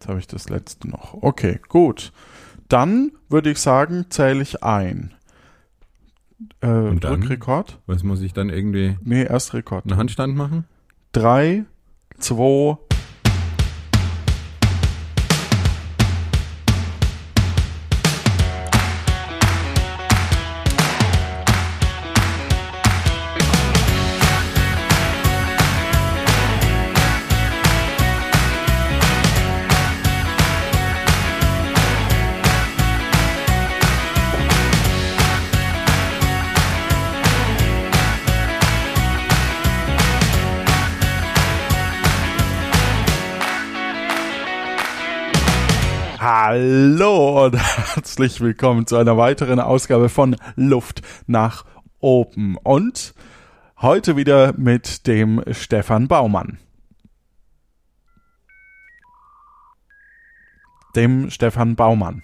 Jetzt habe ich das letzte noch. Okay, gut. Dann würde ich sagen, zähle ich ein. Äh, Und dann? Drückrekord? Was muss ich dann irgendwie Nee, erst Rekord. einen Handstand machen? Drei, zwei, Hallo und herzlich willkommen zu einer weiteren Ausgabe von Luft nach oben. Und heute wieder mit dem Stefan Baumann. Dem Stefan Baumann.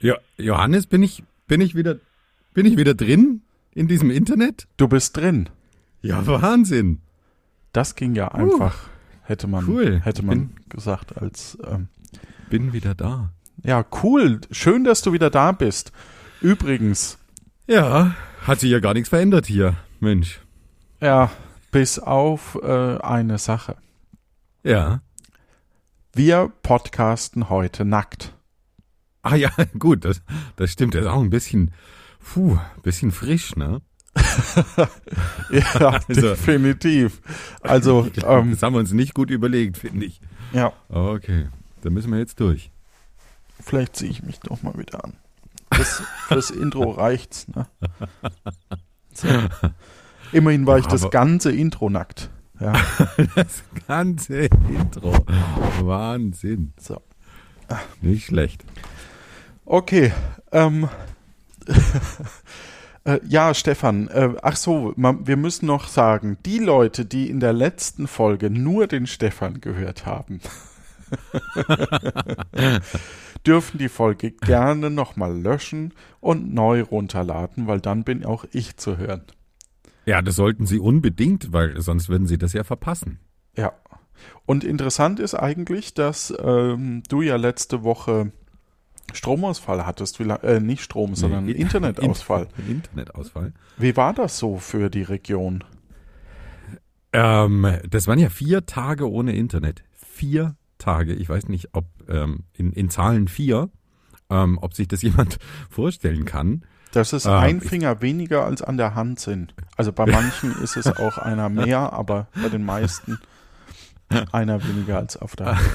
Ja, Johannes, bin ich, bin ich wieder, bin ich wieder drin in diesem Internet? Du bist drin. Ja, Wahnsinn. Das ging ja einfach, hätte man, cool. hätte man gesagt als ähm, Bin wieder da. ja cool. Schön, dass du wieder da bist. Übrigens, Ja, hat sich ja gar nichts verändert hier. Mensch. ja, bis auf äh, eine Sache. Ja. Wir podcasten heute nackt. Ah ja, gut, das, das stimmt. Das ist auch ein bisschen, puh, bisschen frisch, ne? Ja, Also- definitiv. Also, ähm, das haben wir uns nicht gut überlegt, finde ich. ja, Okay, da müssen wir jetzt durch. vielleicht ziehe ich mich doch mal wieder an. Das, fürs Intro reicht's, ne? So. Immerhin war ich das ganze Intro nackt. Ja, Das ganze Intro. Wahnsinn. so. Nicht schlecht. Okay, ähm, äh, ja, Stefan, äh, ach so, ma, wir müssen noch sagen, die Leute, die in der letzten Folge nur den Stefan gehört haben, dürfen die Folge gerne nochmal löschen und neu runterladen, weil dann bin auch ich zu hören. Ja, das sollten Sie unbedingt, weil sonst würden Sie das ja verpassen. Ja. Und interessant ist eigentlich, dass ähm, du ja letzte Woche Stromausfall hattest, äh, nicht Strom, sondern Nee, Internetausfall. In- Internetausfall. Wie war das so für die Region? Ähm, das waren ja vier Tage ohne Internet. Vier Tage. Ich weiß nicht, ob ähm, in, in Zahlen vier, ähm, ob sich das jemand vorstellen kann. Das ist Ah, ein Finger weniger als an der Hand sind. Also bei manchen ist es auch einer mehr, aber bei den meisten einer weniger als auf der Hand.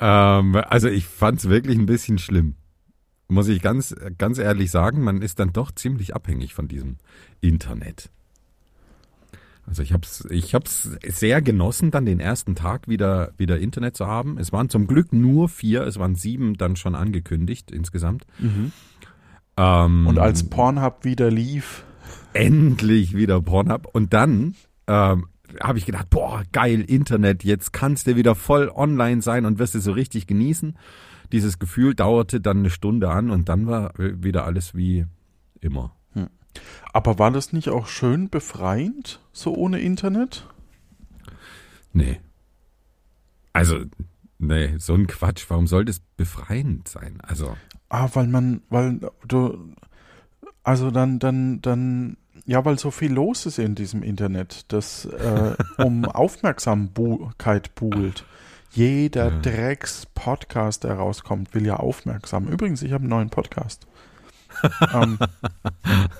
Ähm, also ich fand es wirklich ein bisschen schlimm. Muss ich ganz, ganz ehrlich sagen, man ist dann doch ziemlich abhängig von diesem Internet. Also ich habe es ich hab's sehr genossen, dann den ersten Tag wieder, wieder Internet zu haben. Es waren zum Glück nur vier, es waren sieben dann schon angekündigt insgesamt. Ähm, Und als Pornhub wieder lief, endlich wieder Pornhub. Und dann ähm, habe ich gedacht, boah, geil, Internet, jetzt kannst du wieder voll online sein und wirst es so richtig genießen. Dieses Gefühl dauerte dann eine Stunde an und dann war wieder alles wie immer. aber war das nicht auch schön befreiend, so ohne Internet? Nee. Also, nee, so ein Quatsch. Warum soll das befreiend sein? Also, Ah, weil man, weil du, also dann, dann, dann, ja, weil so viel los ist in diesem Internet, das äh, um Aufmerksamkeit buhlt. Jeder Ja. Drecks-Podcast, der rauskommt, will ja aufmerksam. Übrigens, ich habe einen neuen Podcast. ähm,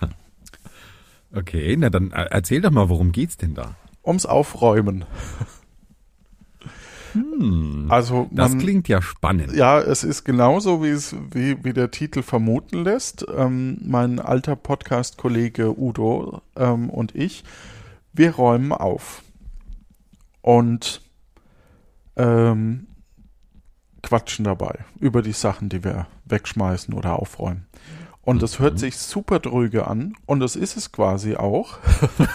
okay, na dann äh, erzähl doch mal, worum geht's denn da? ums Aufräumen. Hm, Also das man, klingt ja spannend. Ja, es ist genauso, wie es wie, wie der Titel vermuten lässt. Ähm, mein alter Podcast-Kollege Udo ähm, und ich, wir räumen auf und ähm, quatschen dabei über die Sachen, die wir wegschmeißen oder aufräumen. Und das hört sich super dröge an und das ist es quasi auch.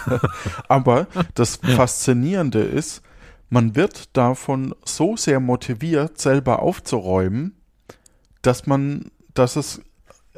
Aber das Faszinierende ist, man wird davon so sehr motiviert, selber aufzuräumen, dass man, dass es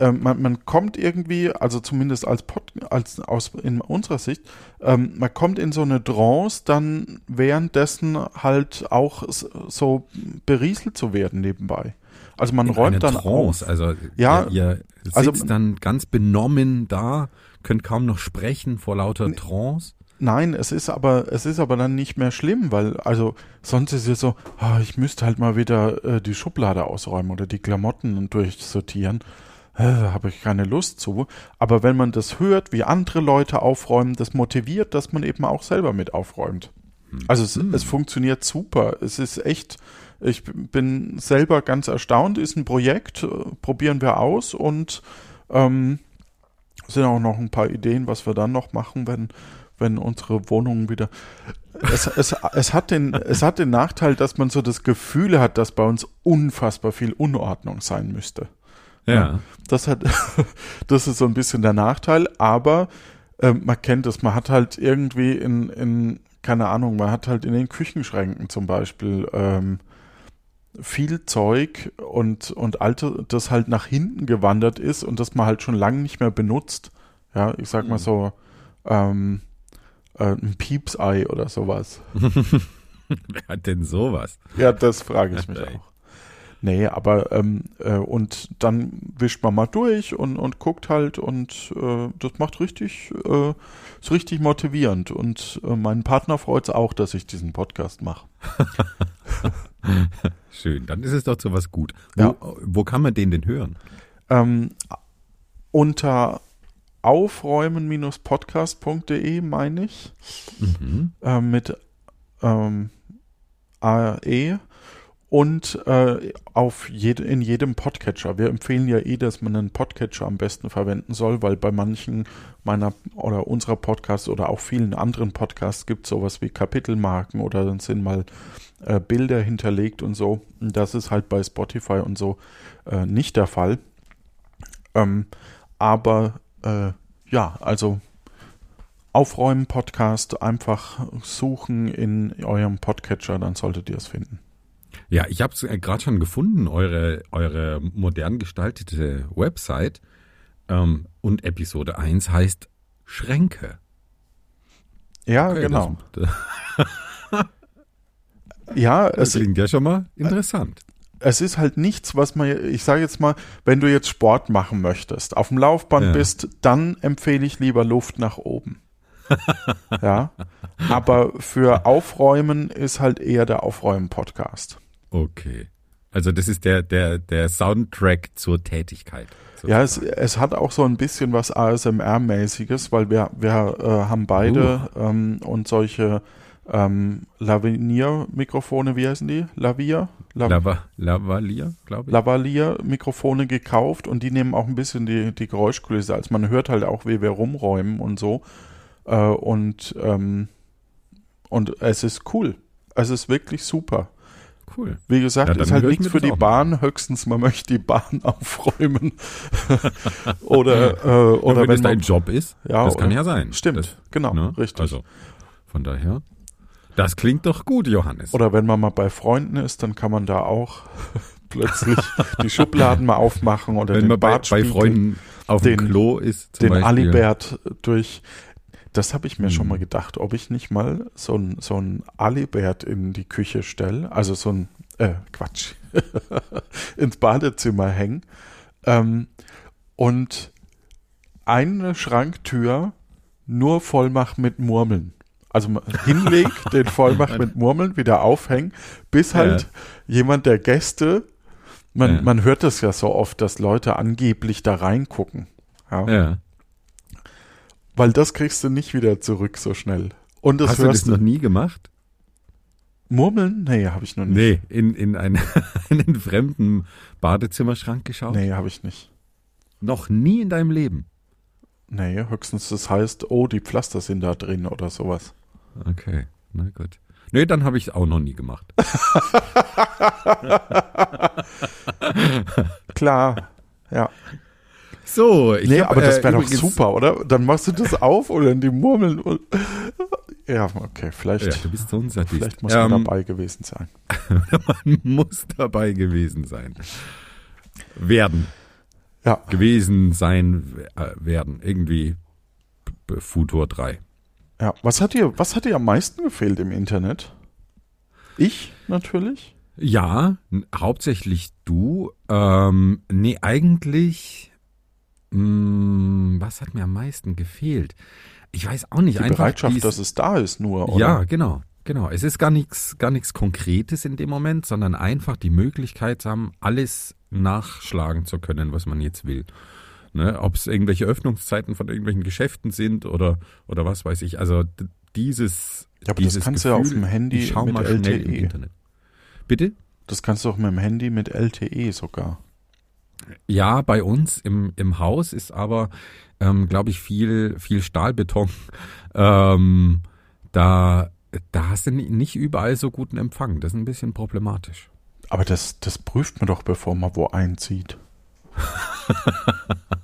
ähm, man, man kommt irgendwie, also zumindest als, Pod, als aus in unserer Sicht, ähm, man kommt in so eine Trance, dann währenddessen halt auch so berieselt zu werden nebenbei. Also man In räumt eine dann Trance. auf. Also Ja, ihr, ihr sitzt also- dann ganz benommen da, könnt kaum noch sprechen vor lauter Trance. Nein, es ist aber, es ist aber dann nicht mehr schlimm, weil, also, sonst ist es so, ah, ich müsste halt mal wieder äh, die Schublade ausräumen oder die Klamotten durchsortieren. Äh, Habe ich keine Lust zu. Aber wenn man das hört, wie andere Leute aufräumen, das motiviert, dass man eben auch selber mit aufräumt. Also es, es funktioniert super. Es ist echt, ich bin selber ganz erstaunt, ist ein Projekt, äh, probieren wir aus und ähm, sind auch noch ein paar Ideen, was wir dann noch machen, wenn, wenn unsere Wohnungen wieder. Es, es, es, hat den, es hat den Nachteil, dass man so das Gefühl hat, dass bei uns unfassbar viel Unordnung sein müsste. Ja. Das hat, das ist so ein bisschen der Nachteil, aber ähm, man kennt es, man hat halt irgendwie in, in, keine Ahnung, man hat halt in den Küchenschränken zum Beispiel ähm, viel Zeug und, und alte, das halt nach hinten gewandert ist und das man halt schon lange nicht mehr benutzt. Ja, ich sag mal so, ähm, äh, ein Piepsei oder sowas. Wer hat denn sowas? Ja, das frage ich mich auch. Nee, aber ähm, äh, und dann wischt man mal durch und, und guckt halt und äh, das macht richtig, äh, ist richtig motivierend. Und äh, meinen Partner freut es auch, dass ich diesen Podcast mache. Schön, dann ist es doch so was gut. Ja. Wo, wo kann man den denn hören? Ähm, unter aufräumen-podcast.de meine ich. Mhm. äh, mit ähm, AE und äh, auf jede, in jedem Podcatcher. Wir empfehlen ja eh, dass man einen Podcatcher am besten verwenden soll, weil bei manchen meiner oder unserer Podcasts oder auch vielen anderen Podcasts gibt es sowas wie Kapitelmarken oder dann sind mal äh, Bilder hinterlegt und so. Das ist halt bei Spotify und so äh, nicht der Fall. Ähm, aber äh, ja, also Aufräumen Podcast einfach suchen in eurem Podcatcher, dann solltet ihr es finden. Ja, ich habe es gerade schon gefunden, eure, eure modern gestaltete Website. Ähm, und Episode 1 heißt Schränke. Ja, Okay, genau. Das, Ja, das es, klingt ja schon mal interessant. Es ist halt nichts, was man, ich sage jetzt mal, wenn du jetzt Sport machen möchtest, auf dem Laufband Ja. bist, dann empfehle ich lieber Luft nach oben. ja, aber für Aufräumen ist halt eher der Aufräumen-Podcast. Okay. Also das ist der, der, der Soundtrack zur Tätigkeit. Ja, es, es hat auch so ein bisschen was ASMR-mäßiges, weil wir, wir äh, haben beide ähm, und solche ähm, Lavinier-Mikrofone, wie heißen die? Lavier? La Lava, Lavalier, glaube ich. Lavalier-Mikrofone gekauft und die nehmen auch ein bisschen die, die Geräuschkulisse. Also man hört halt auch, wie wir rumräumen und so. Äh, und, ähm, und es ist cool. Es ist wirklich super. cool. Wie gesagt, Ja, ist halt nichts für die auch mal Bahn, höchstens man möchte die Bahn aufräumen. oder äh, Oder wenn, wenn es dein Job ist, Ja, das kann ja sein. Stimmt, das, genau, ne? richtig. Also von daher, das klingt doch gut, Johannes. oder wenn man mal bei Freunden ist, dann kann man da auch plötzlich die Schubladen mal aufmachen oder wenn den man bei, bei Freunden auf dem den- Klo ist, den Beispiel. Alibert durch. Das habe ich mir schon Hm. mal gedacht, ob ich nicht mal so ein, so ein Alibert in die Küche stelle, also so ein, äh, Quatsch, ins Badezimmer hängen ähm, und eine Schranktür nur voll mache mit Murmeln. Also mal hinleg, den voll mache mit Murmeln, wieder aufhängen, bis halt jemand der Gäste, man, Ja. man hört das ja so oft, dass Leute angeblich da reingucken. Ja. Ja. Weil das kriegst du nicht wieder zurück so schnell. Und das Hast du das hörst du. noch nie gemacht? Murmeln? Nee, habe ich noch nicht. Nee, in, in einen, einen fremden Badezimmerschrank geschaut? Nee, habe ich nicht. Noch nie in deinem Leben. Nee, höchstens das heißt, oh, die Pflaster sind da drin oder sowas. Okay, na gut. Nee, dann habe ich es auch noch nie gemacht. Klar. Ja. So, ich nee, hab, aber das äh, wäre doch übrigens- super, oder? Dann machst du das auf oder in die Murmeln. Und ja, okay, vielleicht, Ja, du bist so ein Sadist. vielleicht muss man Ähm, dabei gewesen sein. man muss dabei gewesen sein. Werden. Ja. gewesen sein äh, werden. Irgendwie Futur 3. Ja. Was hat dir, was hat dir am meisten gefehlt im Internet? Ich natürlich. Ja, hauptsächlich du. Ähm, nee, eigentlich. Mh, was hat mir am meisten gefehlt? Ich weiß auch nicht. Die einfach Bereitschaft, dies- dass es da ist, nur, oder? Ja, genau, genau. Es ist gar nichts, gar nichts Konkretes in dem Moment, sondern einfach die Möglichkeit zu haben, alles nachschlagen zu können, was man jetzt will. Ne, Ob es irgendwelche Öffnungszeiten von irgendwelchen Geschäften sind oder, oder was weiß ich. Also dieses. Ja, aber das dieses kannst du ja auf Gefühl, dem Handy ich schau mit mal schnell im LTE. Internet. Bitte? Das kannst du auch mit dem Handy mit LTE sogar. Ja, bei uns im, im Haus ist aber, ähm, glaube ich, viel, viel Stahlbeton. Ähm, da, da hast du ni- nicht überall so guten Empfang. Das ist ein bisschen problematisch. Aber das, das prüft man doch, bevor man wo einzieht.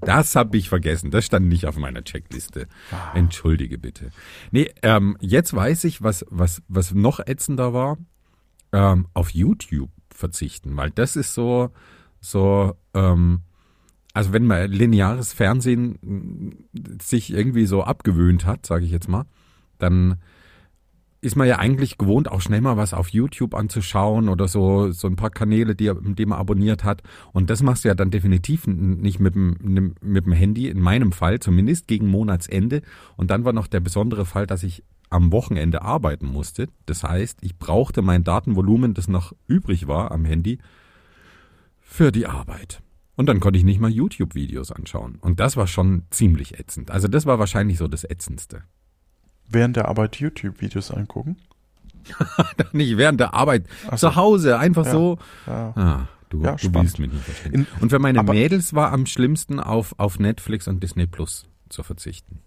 Das habe ich vergessen. Das stand nicht auf meiner Checkliste. Entschuldige bitte. Nee, ähm, jetzt weiß ich, was, was, was noch ätzender war. Ähm, auf YouTube verzichten, weil das ist so, so, ähm, also wenn man lineares Fernsehen mh, sich irgendwie so abgewöhnt hat, sage ich jetzt mal, dann ist man ja eigentlich gewohnt, auch schnell mal was auf YouTube anzuschauen oder so, so ein paar Kanäle, die, die man abonniert hat. Und das machst du ja dann definitiv nicht mit dem, mit dem Handy, in meinem Fall zumindest gegen Monatsende. Und dann war noch der besondere Fall, dass ich am Wochenende arbeiten musste. Das heißt, ich brauchte mein Datenvolumen, das noch übrig war am Handy, für die Arbeit. Und dann konnte ich nicht mal YouTube-Videos anschauen. Und das war schon ziemlich ätzend. Also das war wahrscheinlich so das Ätzendste. Während der Arbeit YouTube-Videos angucken. nicht während der Arbeit. So. Zu Hause, einfach Ja. so. Ja. Ah, du, Ja, du willst mich nicht verstehen. In- Und für meine Mädels war am schlimmsten auf, auf Netflix und Disney Plus zu verzichten.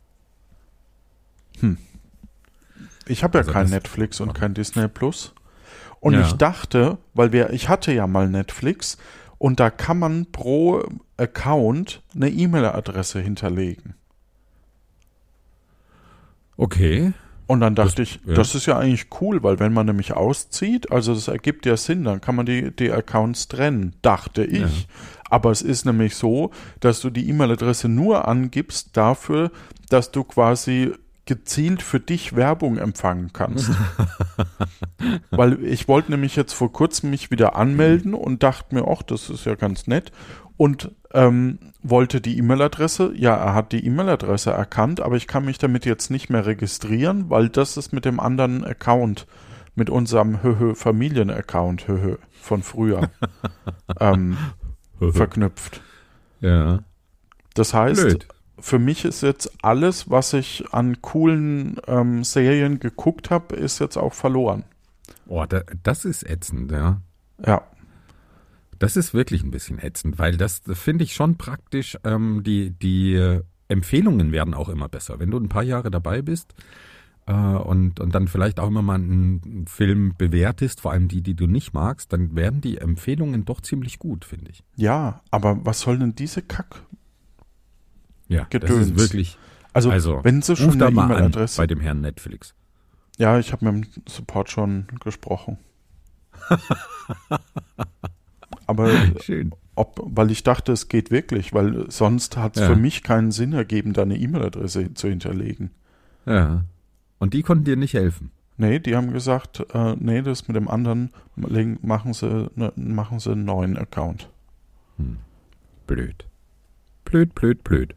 Ich habe ja Also kein Netflix und kein Disney Plus. Und ich dachte, weil wir, ich hatte ja mal Netflix und da kann man pro Account eine E-Mail-Adresse hinterlegen. Okay. Und dann dachte ich, ja. das ist ja eigentlich cool, weil wenn man nämlich auszieht, also das ergibt ja Sinn, dann kann man die, die Accounts trennen, dachte ich. Ja. Aber es ist nämlich so, dass du die E-Mail-Adresse nur angibst dafür, dass du quasi gezielt für dich Werbung empfangen kannst. weil ich wollte nämlich jetzt vor kurzem mich wieder anmelden und dachte mir, ach, das ist ja ganz nett. Und ähm, wollte die E-Mail-Adresse, ja, er hat die E-Mail-Adresse erkannt, aber ich kann mich damit jetzt nicht mehr registrieren, weil das ist mit dem anderen Account, mit unserem Höhö Familien-Account Höhö von früher ähm, verknüpft. Ja. Das heißt, Blöd. für mich ist jetzt alles, was ich an coolen ähm, Serien geguckt habe, ist jetzt auch verloren. Oh, da, das ist ätzend, ja. Ja, Das ist wirklich ein bisschen ätzend, weil das finde ich schon praktisch. Ähm, die, die äh, Empfehlungen werden auch immer besser. Wenn du ein paar Jahre dabei bist äh, und, und dann vielleicht auch immer mal einen Film bewertest, vor allem die, die du nicht magst, dann werden die Empfehlungen doch ziemlich gut, finde ich. ja, aber was soll denn diese Kack? Ja, Gedöns. das ist wirklich. Also, Also, wenn sie schon eine E-Mail-Adresse. bei dem Herrn Netflix. Ja, ich habe mit dem Support schon gesprochen. aber Schön. ob, weil ich dachte, es geht wirklich, weil sonst hat es Ja. für mich keinen Sinn ergeben, da eine E-Mail-Adresse zu hinterlegen. Ja. Und die konnten dir nicht helfen. Nee, die haben gesagt, äh, nee, das mit dem anderen machen sie, ne, machen sie einen neuen Account. Blöd. Blöd, blöd, blöd.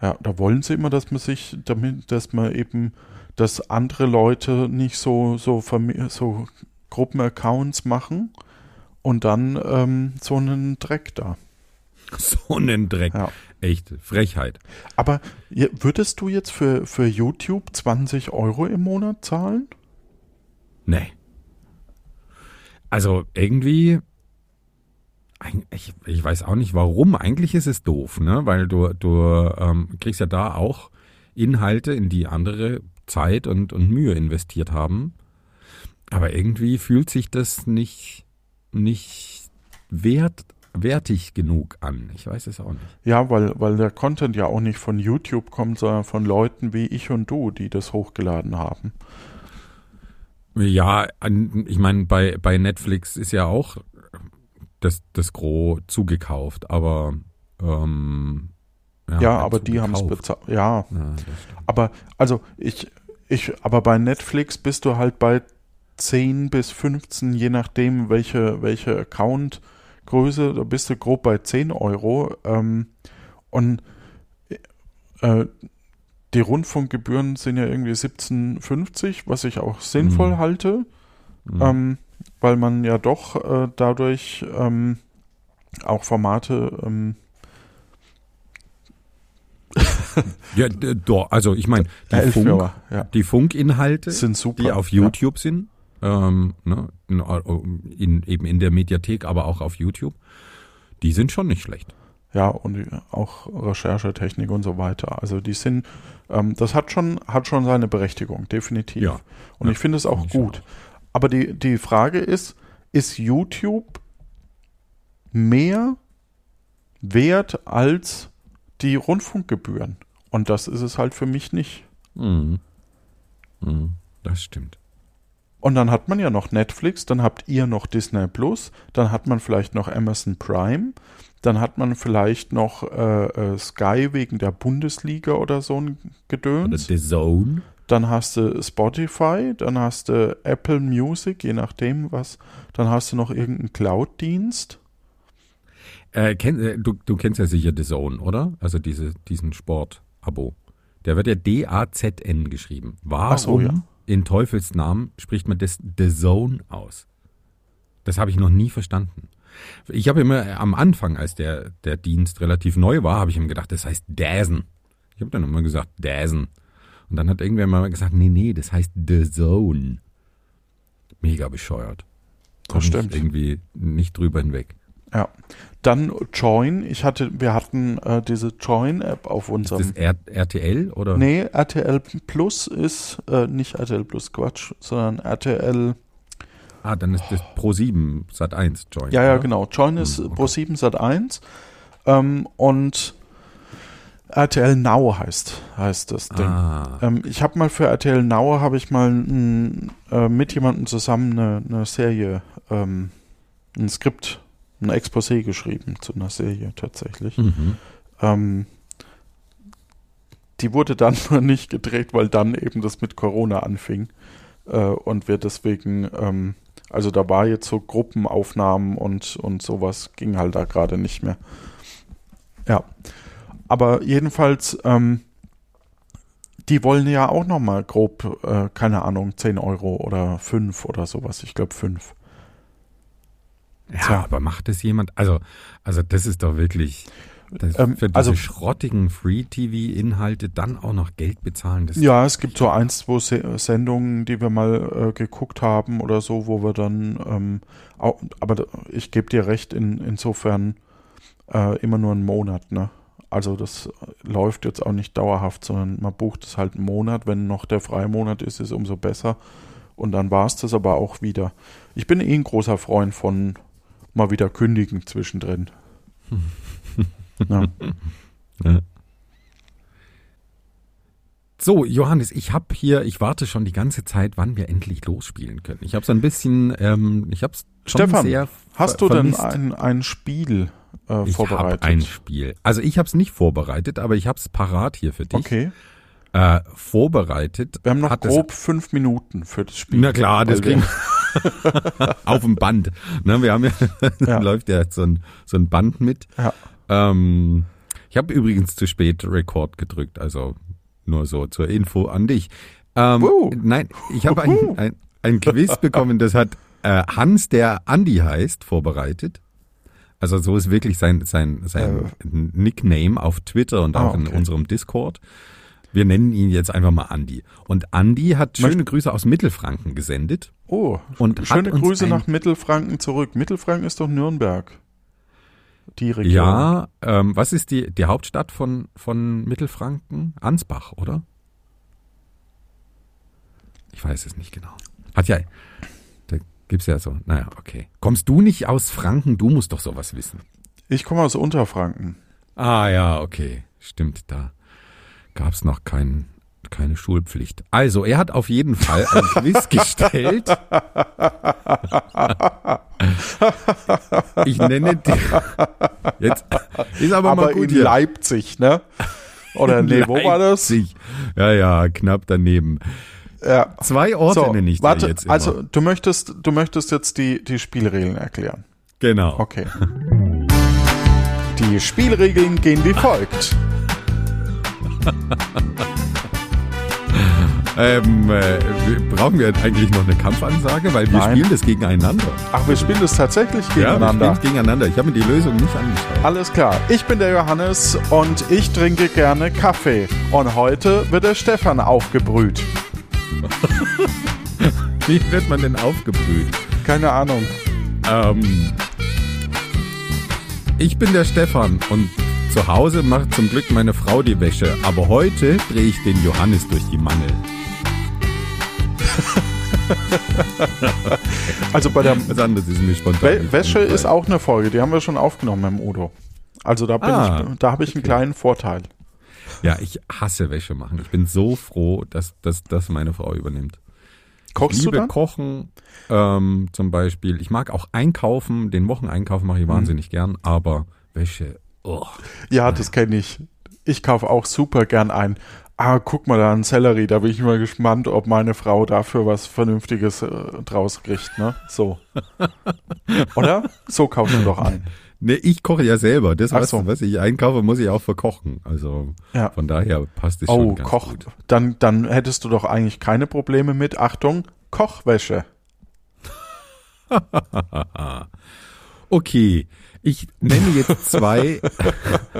Ja, da wollen sie immer, dass man sich, damit, dass man eben, dass andere Leute nicht so, so, so Gruppenaccounts machen und dann ähm, so einen Dreck da. So einen Dreck. Ja. Echt. Frechheit. Aber würdest du jetzt für, für YouTube 20 Euro im Monat zahlen? Nee. Also irgendwie, ich, ich weiß auch nicht warum. Eigentlich ist es doof, ne? Weil du, du ähm, kriegst ja da auch Inhalte, in die andere Zeit und, und Mühe investiert haben. Aber irgendwie fühlt sich das nicht, nicht wert, wertig genug an. Ich weiß es auch nicht. Ja, weil, weil der Content ja auch nicht von YouTube kommt, sondern von Leuten wie ich und du, die das hochgeladen haben. Ja, ich meine, bei, bei Netflix ist ja auch das, das Gros zugekauft, aber ähm, ja, aber die haben es bezahlt. Ja, Ja, aber also ich, ich, aber bei Netflix bist du halt bei 10 bis 15, je nachdem, welche, welche Account-Größe, da bist du grob bei 10 Euro. Ähm, und äh, die Rundfunkgebühren sind ja irgendwie 17,50, was ich auch sinnvoll Mhm. halte, Mhm. ähm, weil man ja doch äh, dadurch ähm, auch Formate ähm, ja, doch, also ich meine, die, Funk, ja, ja, die Funkinhalte, sind super. die auf YouTube sind, ähm, ne, in, eben in der Mediathek, aber auch auf YouTube, die sind schon nicht schlecht. Ja, und auch Recherchetechnik und so weiter. Also die sind, ähm, das hat schon, hat schon seine Berechtigung, definitiv. Ja. Und Ja, ich finde es auch gut. Aber die, die Frage ist, ist YouTube mehr wert als die Rundfunkgebühren? Und das ist es halt für mich nicht. Mhm. Mhm. Das stimmt. Und dann hat man ja noch Netflix, dann habt ihr noch Disney Plus, dann hat man vielleicht noch Amazon Prime, dann hat man vielleicht noch äh, äh, Sky wegen der Bundesliga oder so ein Oder Gedöns. The Zone. Dann hast du Spotify, dann hast du Apple Music, je nachdem was. Dann hast du noch irgendeinen Cloud-Dienst. Äh, kenn, äh, du, du kennst ja sicher The Zone, oder? Also diese, diesen Sport-Abo. Der wird ja D-A-Z-N geschrieben. Warum Ach so, ja. In Teufels Namen spricht man das The Zone aus? Das habe ich noch nie verstanden. Ich habe immer äh, am Anfang, als der, der Dienst relativ neu war, habe ich ihm gedacht, das heißt Dazen. Ich habe dann immer gesagt Dazen. Und dann hat irgendwer mal gesagt, nee, nee, das heißt The Zone. Mega bescheuert. Komm ich stimmt. Irgendwie nicht drüber hinweg. Ja. Dann Join. Ich hatte, wir hatten äh, diese Join-App auf Ist unserem. das R RTL oder? Nee, RTL Plus ist äh, nicht RTL Plus, Quatsch, sondern RTL. Ah, dann ist das Pro 7 Sat 1 Join. Ja, ja, oder? genau. Join ist Hm, okay. Pro7 Sat 1. Ähm, und RTL Now heißt, heißt das Ding. Ah, Ähm, ich habe mal für RTL Now habe ich mal n, äh, mit jemandem zusammen eine, eine Serie, ähm, ein Skript, ein Exposé geschrieben zu einer Serie tatsächlich. mhm. Ähm, die wurde dann nur nicht gedreht, weil dann eben das mit Corona anfing. Äh, und wir deswegen, ähm, also da war jetzt so Gruppenaufnahmen und, und sowas ging halt da gerade nicht mehr. Ja. Aber jedenfalls, ähm, die wollen ja auch nochmal grob, äh, keine Ahnung, 10 Euro oder 5 oder sowas. Ich glaube 5. Ja, Tja. aber macht das jemand? Also, also das ist doch wirklich das, Ähm, für diese also- schrottigen Free-TV-Inhalte dann auch noch Geld bezahlen. Ja, es gibt so ein, zwei Se Sendungen, die wir mal äh, geguckt haben oder so, wo wir dann, ähm, au- aber ich gebe dir recht, in, insofern äh, immer nur einen Monat, ne? Also das äh, läuft jetzt auch nicht dauerhaft, sondern man bucht es halt einen Monat. Wenn noch der Freimonat ist, ist umso besser. Und dann war es das aber auch wieder. Ich bin eh ein großer Freund von mal wieder kündigen zwischendrin. ja. So, Johannes, ich habe hier, ich warte schon die ganze Zeit, wann wir endlich losspielen können. Ich habe so ein bisschen, ähm, ich habe es schon Stefan, sehr Hast du denn ein, ein Spiel äh, Ich vorbereitet? habe ein Spiel. Also ich habe es nicht vorbereitet, aber ich habe es parat hier für dich. Okay. Äh, vorbereitet. Wir haben noch es- grob fünf Minuten für das Spiel. Na klar, das kriegen auf dem Band. Ne, wir haben ja, Ja. läuft ja so ein, so ein Band mit. Ja. Ähm, ich habe übrigens zu spät Rekord gedrückt, also nur so zur Info an dich. Ähm, Wuhu. Nein, ich habe ein, ein, ein Quiz bekommen, das hat äh, Hans, der Andi heißt, vorbereitet. Also so ist wirklich sein, sein, sein Nickname auf Twitter und auch in okay. unserem Discord. Wir nennen ihn jetzt einfach mal Andi. Und Andi hat schöne Grüße aus Mittelfranken gesendet. Oh, Und schöne Grüße nach Mittelfranken zurück. Mittelfranken ist doch Nürnberg. Die Region. Ja, ähm, was ist die, die Hauptstadt von, von Mittelfranken? Ansbach, oder? Ich weiß es nicht genau. Hat ja, da gibt's ja so, naja, okay. Kommst du nicht aus Franken? Du musst doch sowas wissen. Ich komme aus Unterfranken. Ah ja, okay. Stimmt, da gab's noch keinen keine Schulpflicht. Also, er hat auf jeden Fall ein Quiz gestellt. ich nenne die, jetzt ist aber, Aber mal gut in hier. Leipzig, ne? Oder nee, wo war das? Leipzig. Ja, ja, knapp daneben. Ja. Zwei Orte So, nenne ich warte, jetzt immer. also du möchtest, du möchtest jetzt die, die Spielregeln erklären. genau. Okay. Die Spielregeln gehen wie folgt. Ähm, äh, brauchen wir eigentlich noch eine Kampfansage, weil wir Nein. spielen das gegeneinander. Ach, wir spielen das tatsächlich Ja, wir gegeneinander. spielen gegeneinander. Ich habe mir die Lösung nicht angeschaut. Alles klar. Ich bin der Johannes und ich trinke gerne Kaffee. Und heute wird der Stefan aufgebrüht. Wie wird man denn aufgebrüht? Keine Ahnung. Ähm, ich bin der Stefan und zu Hause macht zum Glück meine Frau die Wäsche. Aber heute drehe ich den Johannes durch die Mangel. Also bei der Was anderes ist mir spontan. Wä Wäsche ist auch eine Folge, die haben wir schon aufgenommen im Udo. Also da bin Ah, ich, da habe ich einen kleinen Vorteil. Ja, ich hasse Wäsche machen. Ich bin so froh, dass dass das meine Frau übernimmt. Kochst ich du liebe dann? Kochen ähm, zum Beispiel. Ich mag auch einkaufen. Den Wocheneinkauf mache ich Mhm. wahnsinnig gern. Aber Wäsche, oh. Ja, das kenne ich. Ich kaufe auch super gern ein. Ah, guck mal da, ein Sellerie. Da bin ich mal gespannt, ob meine Frau dafür was Vernünftiges äh, draus kriegt, ne? So. Oder? So kaufst du doch ein. Ne, ich koche ja selber. Das, was, so. was ich einkaufe, muss ich auch verkochen. Also Ja. von daher passt es schon Oh, ganz Koch. gut. Dann, dann hättest du doch eigentlich keine Probleme mit, Achtung, Kochwäsche. Okay, ich nenne jetzt zwei,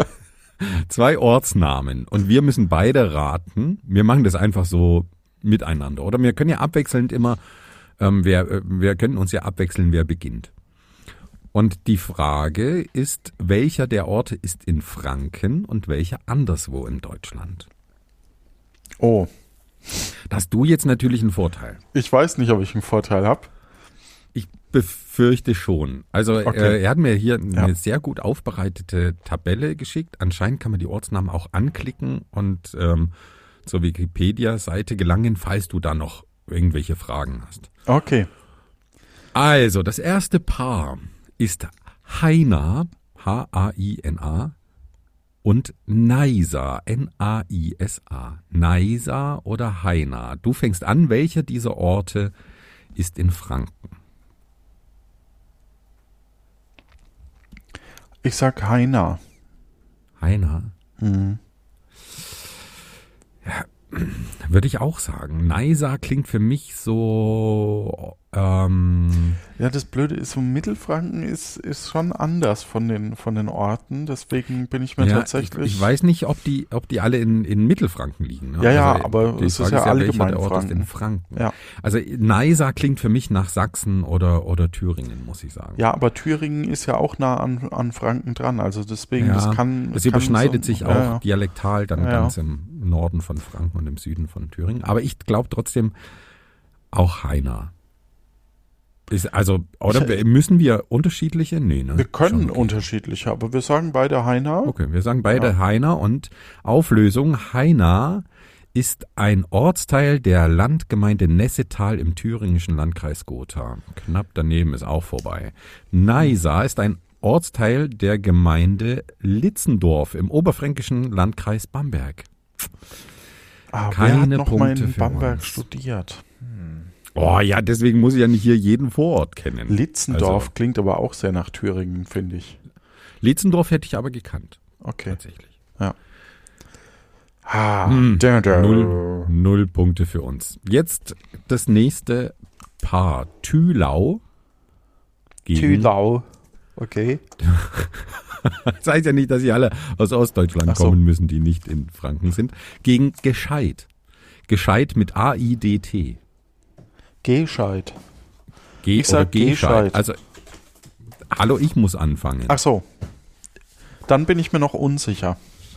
zwei Ortsnamen und wir müssen beide raten. Wir machen das einfach so miteinander. Oder wir können ja abwechselnd immer, ähm, wer, äh, wir können uns ja abwechseln, wer beginnt. Und die Frage ist, welcher der Orte ist in Franken und welcher anderswo in Deutschland? Oh, Da hast du jetzt natürlich einen Vorteil. ich weiß nicht, ob ich einen Vorteil habe. Befürchte schon. Also Okay. äh, er hat mir hier Ja. eine sehr gut aufbereitete Tabelle geschickt. Anscheinend kann man die Ortsnamen auch anklicken und ähm, zur Wikipedia-Seite gelangen, falls du da noch irgendwelche Fragen hast. Okay. Also, das erste Paar ist Haina, H-A-I-N-A, und Naisa, N-A-I-S-A. Naisa oder Haina. Du fängst an, welcher dieser Orte ist in Franken? Ich sag Heiner. Haina? Mhm. Würde ich auch sagen. Naisa klingt für mich so, ähm, Ja, das Blöde ist, so Mittelfranken ist, ist schon anders von den, von den Orten. Deswegen bin ich mir ja, tatsächlich. ich, ich weiß nicht, ob die, ob die alle in, in Mittelfranken liegen. Ne? Ja, ja, aber die es ist Frage ja allgemein der Ort ist Franken. in Franken. Ja. Also Naisa klingt für mich nach Sachsen oder, oder Thüringen, muss ich sagen. Ja, aber Thüringen ist ja auch nah an, an Franken dran. Also deswegen, Ja, das kann. Es kann überschneidet so, sich auch Ja, ja. dialektal dann Ja, ja. ganz im Norden von Franken und im Süden von Thüringen. Aber ich glaube trotzdem auch Heiner. Ist also, oder Ich- müssen wir unterschiedliche? Nee, ne? Wir können okay. unterschiedliche, aber wir sagen beide Heiner. Okay, wir sagen beide Ja. Heiner und Auflösung. Heiner ist ein Ortsteil der Landgemeinde Nessetal im thüringischen Landkreis Gotha. Knapp daneben ist auch vorbei. Neisa ist ein Ortsteil der Gemeinde Litzendorf im oberfränkischen Landkreis Bamberg. Ah, wer hat Keine noch mal Punkte in für Bamberg uns. studiert? Oh ja, deswegen muss ich ja nicht hier jeden Vorort kennen. Litzendorf Also, klingt aber auch sehr nach Thüringen, finde ich. Litzendorf hätte ich aber gekannt, Okay. tatsächlich. Ah, Hm, da, da. Null, null Punkte für uns. Jetzt das nächste Paar. Thülau. Gegen, Thülau. Okay. Das heißt ja nicht, dass sie alle aus Ostdeutschland so. kommen müssen, die nicht in Franken sind. Gegen Gescheit. Gescheit mit A-I-D-T. Gescheit. G Ich sag oder Gescheit. Also, hallo, ich muss anfangen. Ach so. Dann bin ich mir noch unsicher.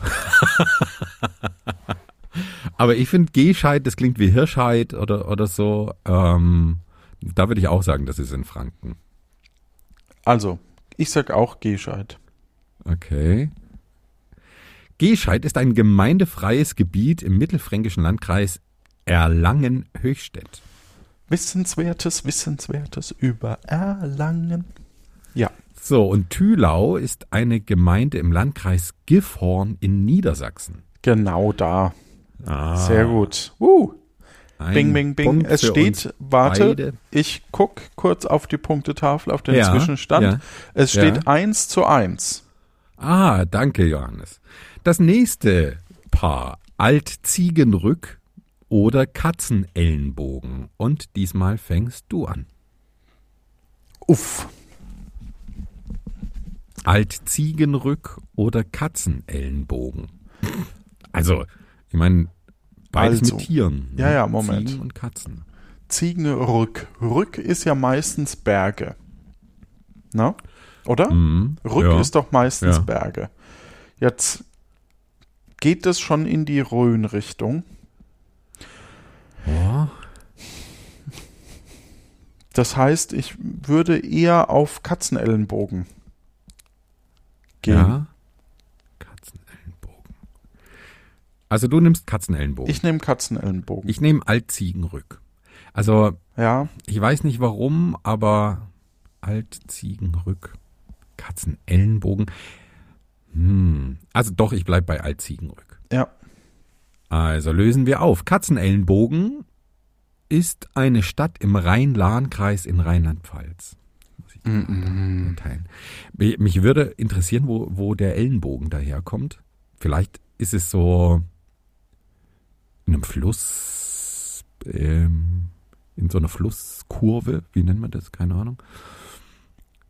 Aber ich finde Gescheit, das klingt wie Hirschheit oder, oder so. Ähm, da würde ich auch sagen, das ist in Franken. Also, ich sag auch Gescheit. Okay. Gescheid ist ein gemeindefreies Gebiet im mittelfränkischen Landkreis Erlangen-Höchstädt. Wissenswertes, Wissenswertes über Erlangen. Ja. So, und Thülau ist eine Gemeinde im Landkreis Gifhorn in Niedersachsen. Genau da. Ah, Sehr gut. Uh. ein Bing, bing, bing. Punkt Es steht, warte, beide. ich guck kurz auf die Punktetafel, auf den Ja, Zwischenstand. ja, es steht ja. 1 zu 1. Ah, danke, Johannes. Das nächste Paar, Altziegenrück oder Katzenellenbogen. Und diesmal fängst du an. Uff. Altziegenrück oder Katzenellenbogen. Also, ich meine, beides Also. mit Tieren. ne? Ja, ja, Moment. Ziegen und Katzen. Ziegenrück. Rück ist ja meistens Berge. Na? Oder? Mhm, Rück ja. ist doch meistens Ja. Berge. Jetzt geht es schon in die Rhön-Richtung. Ja, Das heißt, ich würde eher auf Katzenellenbogen gehen. ja. Katzenellenbogen. Also du nimmst Katzenellenbogen. Ich nehme Katzenellenbogen. Ich nehme Altziegenrück. Also ja, ich weiß nicht warum, aber Altziegenrück, Katzenellenbogen. Hm. Also doch, ich bleib bei Altziegenrück. ja. Also lösen wir auf. Katzenellenbogen ist eine Stadt im Rhein-Lahn-Kreis in Rheinland-Pfalz. Muss ich teilen. Mich mich würde interessieren, wo, wo der Ellenbogen daherkommt. Vielleicht ist es so in einem Fluss, ähm, in so einer Flusskurve, wie nennt man das? Keine Ahnung.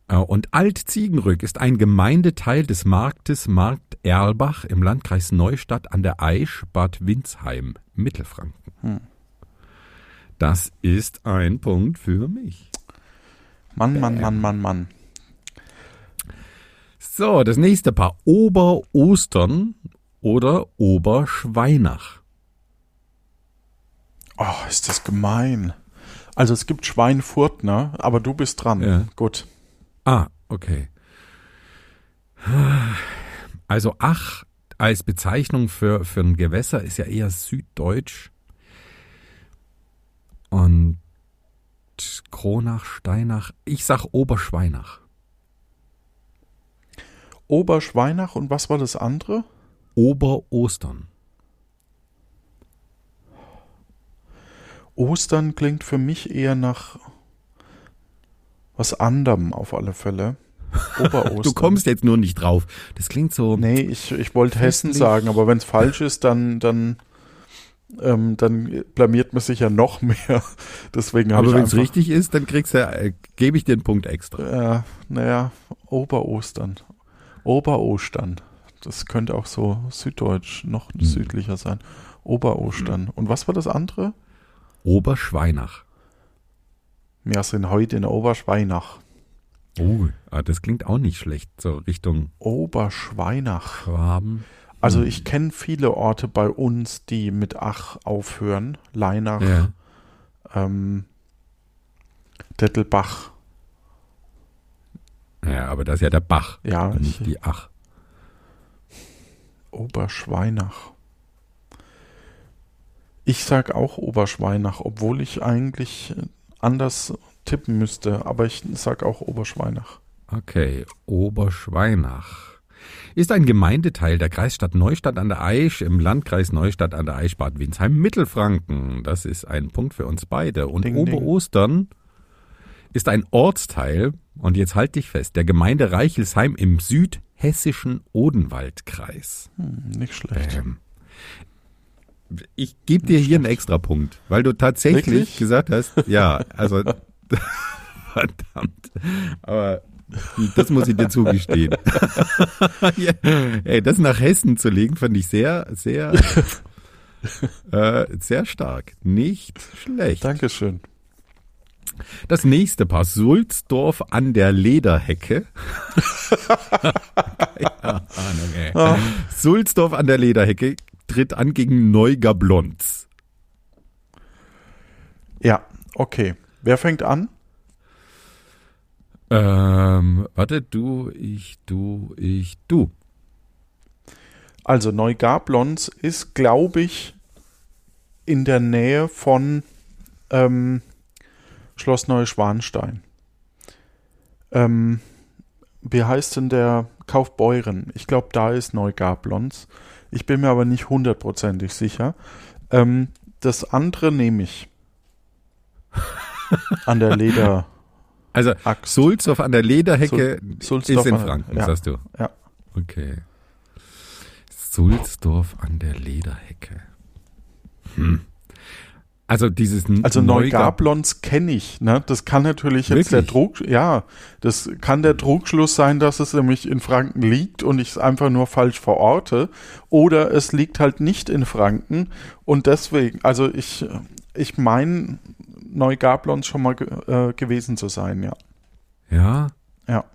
Äh, Und Altziegenrück ist ein Gemeindeteil des Marktes Markt Erlbach im Landkreis Neustadt an der Aisch, Bad Windsheim, Mittelfranken. Hm. Das ist ein Punkt für mich. Mann, Mann, Mann, Mann, Mann. So, das nächste Paar. Oberostern oder Oberschweinach. Oh, ist das gemein. Also es gibt Schweinfurt, ne? Aber du bist dran. Ja. Gut. Ah, okay. Also Ach als Bezeichnung für, für ein Gewässer ist ja eher süddeutsch. Und Kronach, Steinach, ich sag Oberschweinach. Oberschweinach und was war das andere? Oberostern. Ostern klingt für mich eher nach was anderem auf alle Fälle. Oberostern. Du kommst jetzt nur nicht drauf. Das klingt so. Nee, ich, ich wollte Hessen sagen, aber wenn es falsch ist, dann, dann, ähm, dann blamiert man sich ja noch mehr. Deswegen aber wenn es richtig ist, dann kriegst du, äh, gebe ich dir einen Punkt extra. Äh, naja, Oberostern. Oberostern. Das könnte auch so süddeutsch noch Hm. südlicher sein. Oberostern. Und was war das andere? Oberschweinach. Wir sind heute in Oberschweinach. Oh, ah, das klingt auch nicht schlecht, so Richtung Oberschweinach. Schwaben. Also Hm. ich kenne viele Orte bei uns, die mit Ach aufhören. Leinach, Ja. ähm, Dettelbach. ja, aber das ist ja der Bach, Ja, nicht die Ach. Oberschweinach. Ich sag auch Oberschweinach, obwohl ich eigentlich anders tippen müsste, aber ich sag auch Oberschweinach. Okay, Oberschweinach. Ist ein Gemeindeteil der Kreisstadt Neustadt an der Aisch im Landkreis Neustadt an der Aisch Bad Windsheim Mittelfranken. Das ist ein Punkt für uns beide. Und Ding, ding. Oberostern ist ein Ortsteil, und jetzt halt dich fest, der Gemeinde Reichelsheim im südhessischen Odenwaldkreis. Hm, nicht schlecht. Ähm, ich gebe dir hier einen Extrapunkt, weil du tatsächlich Wirklich? gesagt hast, ja, also verdammt, aber das muss ich dir zugestehen. ja, ey, das nach Hessen zu legen, fand ich sehr, sehr, äh, sehr stark. Nicht schlecht. Dankeschön. Das nächste Paar, Sulzdorf an der Lederhecke. Keine Ahnung, ey. Ah. Sulzdorf an der Lederhecke tritt an gegen Neugablonz. Ja, okay. Wer fängt an? Ähm, warte, du, ich, du, ich, du. Also Neugablons ist, glaube ich, in der Nähe von ähm, Schloss Neuschwanstein. Ähm, wie heißt denn der Kaufbeuren? Ich glaube, da ist Neugablons. Ich bin mir aber nicht hundertprozentig sicher. Ähm, das andere nehme ich. An der Leder. Also Axt. Sulzdorf an der Lederhecke Sul- ist in an- Franken, ja. sagst du. Ja. Okay. Sulzdorf an der Lederhecke. Hm. Also dieses Also Neugab- Neugablons kenne ich. Ne? Das kann natürlich jetzt der Wirklich? Druck, ja, das kann der Trugschluss sein, dass es nämlich in Franken liegt und ich es einfach nur falsch verorte. Oder es liegt halt nicht in Franken und deswegen, also ich, ich meine Neugablons schon mal ge äh, gewesen zu sein, ja. Ja. Ja.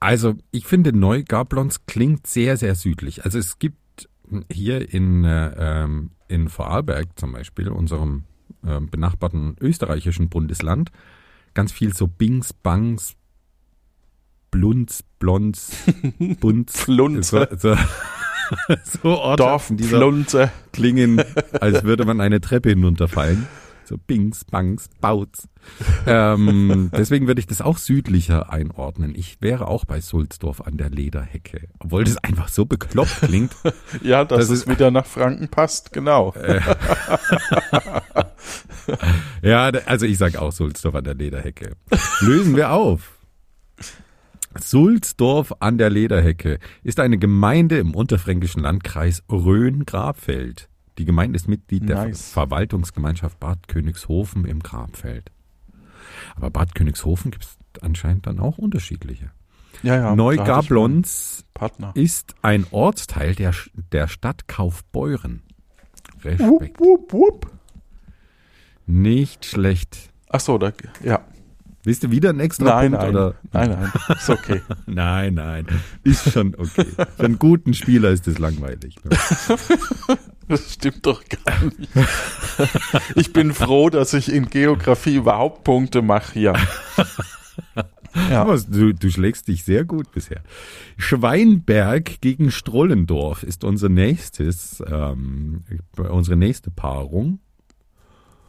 Also ich finde Neugablons klingt sehr, sehr südlich. Also es gibt hier in, äh, ähm, in Vorarlberg zum Beispiel, unserem äh, benachbarten österreichischen Bundesland, ganz viel so Bings, Bangs, Blunz, Blons, Bunz. Flunze. So, so, so Ortschaften, die so Dorfflunze. klingen, als würde man eine Treppe hinunterfallen. So Bings, Bangs, Bautz. Ähm, deswegen würde ich das auch südlicher einordnen. Ich wäre auch bei Sulzdorf an der Lederhecke. Obwohl das einfach so bekloppt klingt. Ja, dass Das es wieder nach Franken passt, genau. Ja, d- also ich sage auch Sulzdorf an der Lederhecke. Lösen wir auf. Sulzdorf an der Lederhecke ist eine Gemeinde im unterfränkischen Landkreis Rhön-Grabfeld. Die Gemeinde ist Mitglied der Nice. Verwaltungsgemeinschaft Bad Königshofen im Grabfeld. Aber Bad Königshofen gibt es anscheinend dann auch unterschiedliche. Ja, ja. Neugablons ist ein Ortsteil der, der Stadt Kaufbeuren. Wupp, Respekt. wupp, wupp. Nicht schlecht. Ach so, da, ja. Willst du wieder einen extra Nein, Punkt? nein, Oder? nein, nein, ist okay. Nein, nein. Ist schon okay. Für einen guten Spieler ist das langweilig. ne? Das stimmt doch gar nicht. Ich bin froh, dass ich in Geografie überhaupt Punkte mache hier. Ja. Aber du, du schlägst dich sehr gut bisher. Schweinberg gegen Strollendorf ist unser nächstes, ähm, unsere nächste Paarung.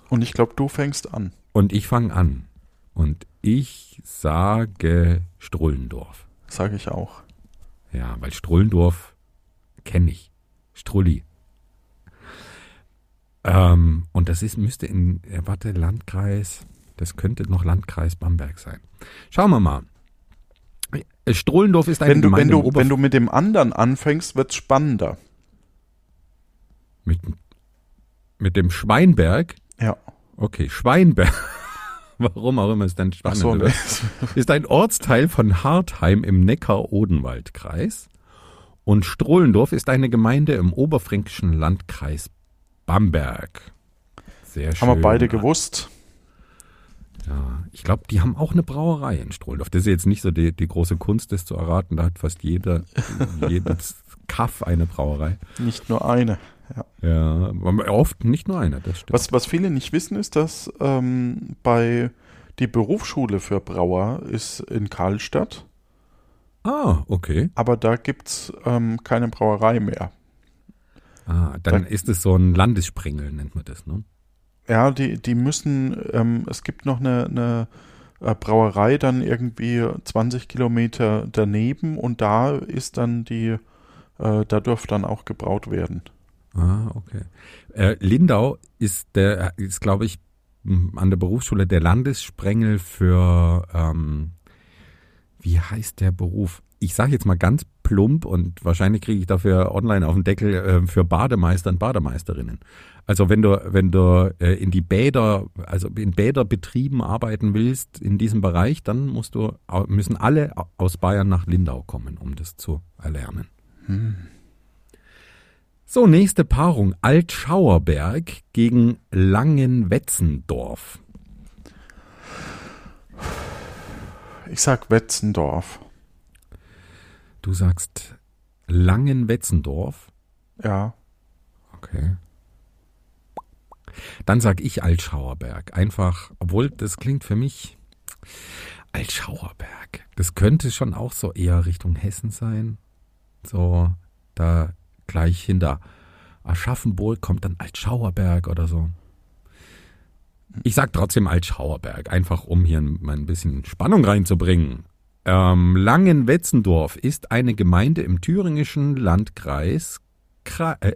Und ich glaube, du fängst an. Und ich fange an. Und ich sage Strullendorf. Sage ich auch. Ja, weil Strullendorf kenne ich. Strulli. Ähm, und das ist, müsste in, äh, warte, Landkreis, das könnte noch Landkreis Bamberg sein. Schauen wir mal. Äh, Strullendorf ist eine Wenn du, wenn, Gemeinde du, wenn du mit dem anderen anfängst, wird's spannender. mit, mit dem Schweinberg. Ja. Okay, Schweinberg. Warum auch immer es dann spannend so, ne. ist ein Ortsteil von Hartheim im Neckar-Odenwald-Kreis. Und Strohlendorf ist eine Gemeinde im oberfränkischen Landkreis Bamberg. Sehr schön. Haben wir beide gewusst. Ja, ich glaube, die haben auch eine Brauerei in Strohlendorf. Das ist jetzt nicht so die, die große Kunst, das zu erraten. Da hat fast jeder, jedes Kaff eine Brauerei. Nicht nur eine. Ja, aber oft nicht nur eine, das stimmt. Was, was viele nicht wissen, ist, dass ähm, bei die Berufsschule für Brauer ist in Karlstadt, Ah, okay. aber da gibt's ähm, keine Brauerei mehr. Ah, dann Da- ist es so ein Landessprengel, nennt man das, ne? Ja, die, die müssen, ähm, es gibt noch eine, eine äh, Brauerei dann irgendwie 20 Kilometer daneben und da ist dann die, äh, da dürfte dann auch gebraut werden. Ah, okay. Äh, Lindau ist der, ist glaube ich an der Berufsschule der Landessprengel für, ähm, wie heißt der Beruf? Ich sage jetzt mal ganz plump und wahrscheinlich kriege ich dafür online auf den Deckel äh, für Bademeister und Bademeisterinnen. Also wenn du, wenn du äh, in die Bäder, also in Bäderbetrieben arbeiten willst in diesem Bereich, dann musst du, müssen alle au- aus Bayern nach Lindau kommen, um das zu erlernen. So, nächste Paarung. Altschauerberg gegen Langenwetzendorf. Ich sag Wetzendorf. Du sagst Langenwetzendorf. Ja. Okay. Dann sag ich Altschauerberg. Einfach, obwohl das klingt für mich Altschauerberg. Das könnte schon auch so eher Richtung Hessen sein. So, da gleich hinter Aschaffenburg kommt dann Altschauerberg oder so. Ich sag trotzdem Altschauerberg, einfach um hier mal ein bisschen Spannung reinzubringen. Ähm, Langenwetzendorf ist eine Gemeinde im thüringischen Landkreis Kre äh,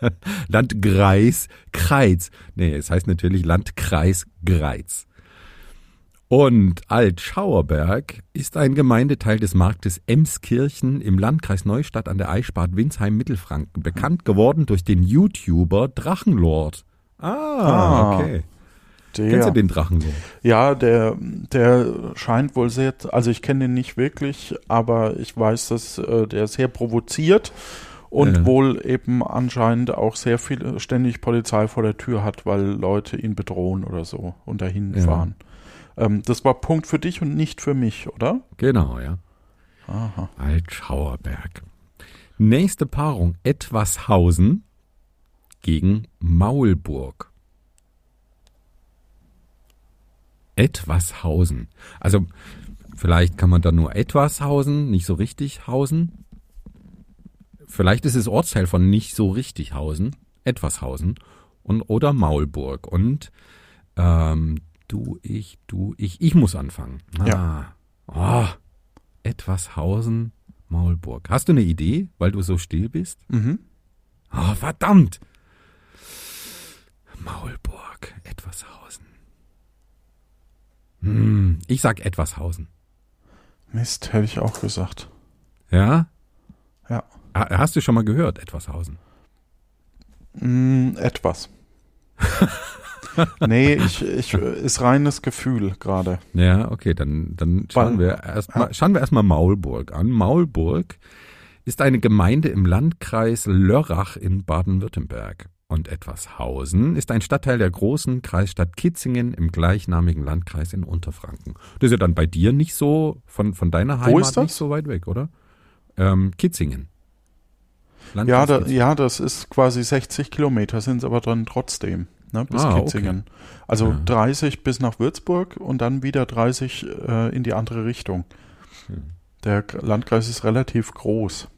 Landkreis Kreiz. Nee, es heißt natürlich Landkreis Greiz. Und Altschauerberg ist ein Gemeindeteil des Marktes Emskirchen im Landkreis Neustadt an der Eichbad Winsheim Mittelfranken, bekannt geworden durch den YouTuber Drachenlord. Ah, Ah, okay. Der, Kennst du den Drachenlord? Ja, der, der scheint wohl sehr, also ich kenne den nicht wirklich, aber ich weiß, dass äh, der sehr provoziert und Ja. wohl eben anscheinend auch sehr viel ständig Polizei vor der Tür hat, weil Leute ihn bedrohen oder so und dahin Ja. fahren. Ähm, das war Punkt für dich und nicht für mich, oder? Genau, ja. Aha. Altschauerberg. Nächste Paarung Etwashausen gegen Maulburg. Etwashausen. Also vielleicht kann man da nur Etwashausen, nicht so richtig Hausen. Vielleicht ist es Ortsteil von nicht so richtig Hausen, Etwashausen und oder Maulburg. Und ähm, du, ich, du, ich, ich muss anfangen. Ja. Ah. Oh, Etwashausen, Maulburg. Hast du eine Idee, weil du so still bist? Mhm. Oh, verdammt! Maulburg, Etwashausen. Hm, ich sag Etwashausen. Mist, hätte ich auch gesagt. Ja? Ja. Ha- Hast du schon mal gehört, Etwashausen? Mm, etwas. nee, ich, ich, ist reines Gefühl gerade. Ja, okay, dann, dann schauen Weil- wir erstmal, schauen wir erstmal Maulburg an. Maulburg ist eine Gemeinde im Landkreis Lörrach in Baden-Württemberg. Und Etwashausen ist ein Stadtteil der großen Kreisstadt Kitzingen im gleichnamigen Landkreis in Unterfranken. Das ist ja dann bei dir nicht so, von, von deiner Heimat ist das? nicht so weit weg, oder? Ähm, Kitzingen. Ja, da, Kitzingen. ja, das ist quasi 60 Kilometer, sind es aber dann trotzdem, ne, bis Ah, okay. Kitzingen. Also Ja. 30 bis nach Würzburg und dann wieder 30 äh, in die andere Richtung. Hm. Der Landkreis ist relativ groß.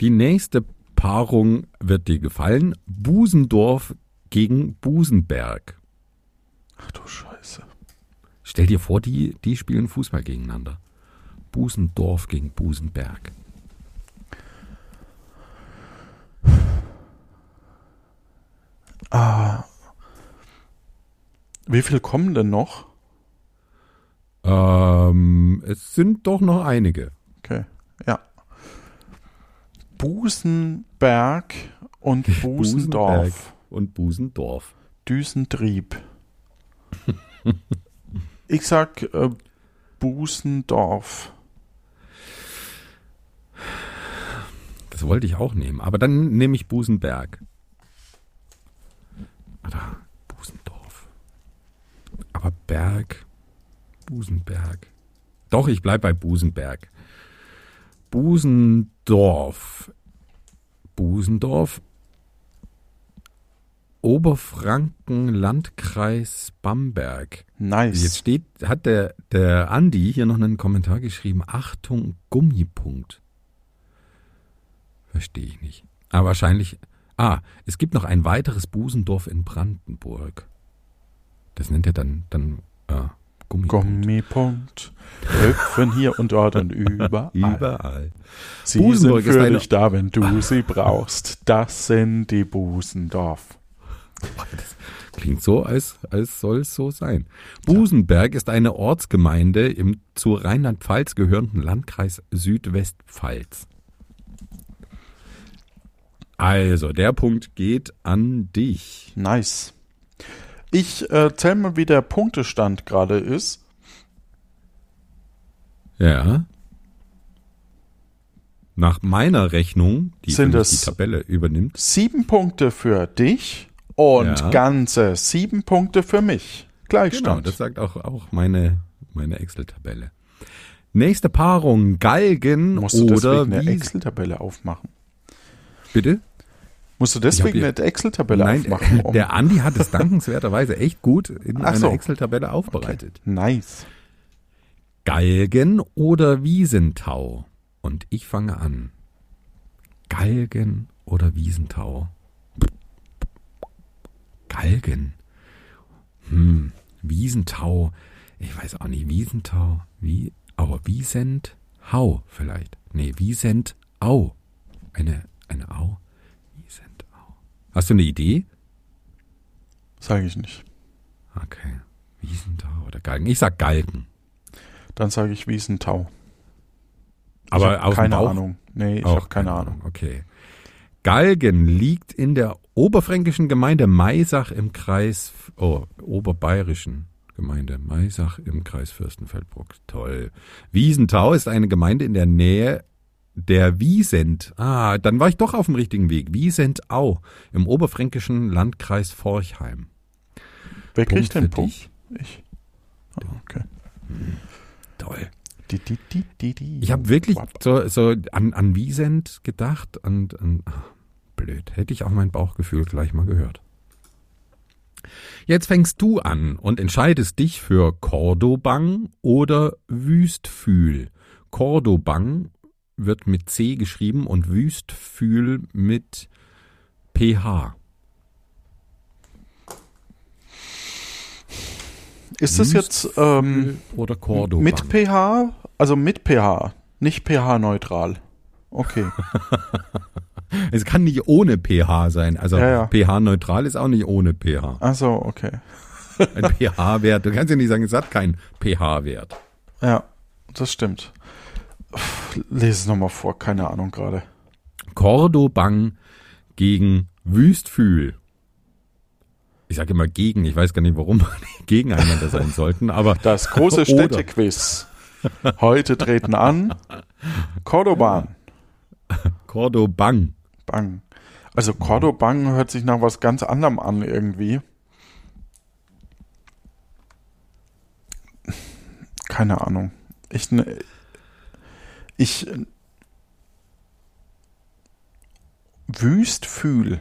Die nächste Paarung wird dir gefallen. Busendorf gegen Busenberg. Ach du Scheiße. Stell dir vor, die, die spielen Fußball gegeneinander. Busendorf gegen Busenberg. Ah. Wie viel kommen denn noch? Ähm, es sind doch noch einige. Okay, ja. Busenberg und Busendorf. Busenberg und Busendorf. Düsentrieb. ich sag äh, Busendorf. Das wollte ich auch nehmen, aber dann nehme ich Busenberg. Oder Busendorf. Aber Berg, Busenberg. Doch, ich bleib bei Busenberg. Busendorf. Busendorf. Oberfranken, Landkreis Bamberg. Nice. Jetzt steht, hat der, der Andi hier noch einen Kommentar geschrieben. Achtung, Gummipunkt. Verstehe ich nicht. Aber wahrscheinlich. Ah, es gibt noch ein weiteres Busendorf in Brandenburg. Das nennt er dann, dann äh, Gummipunkt. Gummipunkt. Hüpfen hier und dort und überall. Überall. Sie Busenburg sind ist für eine- dich da, wenn du sie brauchst. Das sind die Busendorf. Klingt so, als, als soll es so sein. Busenberg ist eine Ortsgemeinde im zu Rheinland-Pfalz gehörenden Landkreis Südwestpfalz. Also, der Punkt geht an dich. Nice. Ich äh, zähl mal, wie der Punktestand gerade ist. Ja. Nach meiner Rechnung, die Sind die Tabelle übernimmt, Sieben Punkte für dich und Ja. ganze sieben Punkte für mich. genau, Gleichstand. das sagt auch, auch meine, meine Excel-Tabelle. Nächste Paarung, Galgen Musst du oder deswegen eine? Excel-Tabelle aufmachen? Bitte? Musst du deswegen eine Excel-Tabelle Nein, aufmachen? um- der Andi hat es dankenswerterweise echt gut in Ach einer so. Excel-Tabelle aufbereitet. Nice. Galgen oder Wiesentau? Und ich fange an. Galgen oder Wiesentau? Galgen. Hm, Wiesentau. Ich weiß auch nicht, Wiesentau. Wie, aber Wiesent, Hau vielleicht. Nee, Wiesent, Au. Eine, eine Au. Hast du eine Idee? Sage ich nicht. Okay. Wiesentau oder Galgen. Ich sag Galgen. Dann sage ich Wiesentau. Aber dem keine? Ahnung. Nee, ich Auch habe keine Ahnung. Okay. Galgen liegt in der oberfränkischen Gemeinde Maisach im Kreis, oh, oberbayerischen Gemeinde Maisach im Kreis Fürstenfeldbruck. Toll. Wiesentau ist eine Gemeinde in der Nähe der Wiesent. Ah, dann war ich doch auf dem richtigen Weg. Wiesentau im oberfränkischen Landkreis Forchheim. Wer kriegt den Punkt? dich. Ich. Ah, okay. Toll. Die, die, die, die, die. Ich habe wirklich so, so an, an Wiesent gedacht und, und ach, blöd. Hätte ich auch mein Bauchgefühl gleich mal gehört. Jetzt fängst du an und entscheidest dich für Cordobang oder Wüstfühl. Cordobang wird mit C geschrieben und Wüstfühl mit PH. Ist das jetzt ähm, oder Cordobang? mit pH? Also mit pH, nicht pH-neutral. Okay. es kann nicht ohne pH sein. Also Ja, ja. pH-neutral ist auch nicht ohne pH. Also okay. Ein pH-Wert. Du kannst ja nicht sagen, es hat keinen pH-Wert. Ja, das stimmt. Lese es nochmal vor, keine Ahnung gerade. Cordobang gegen Wüstfühl. Ich sage immer gegen, ich weiß gar nicht, warum gegeneinander sein sollten, aber Das große. Städtequiz. Heute treten an Cordoban. Cordobang. Bang. Also Cordobang hört sich nach was ganz anderem an irgendwie. Keine Ahnung. Ich ich Wüstfühl.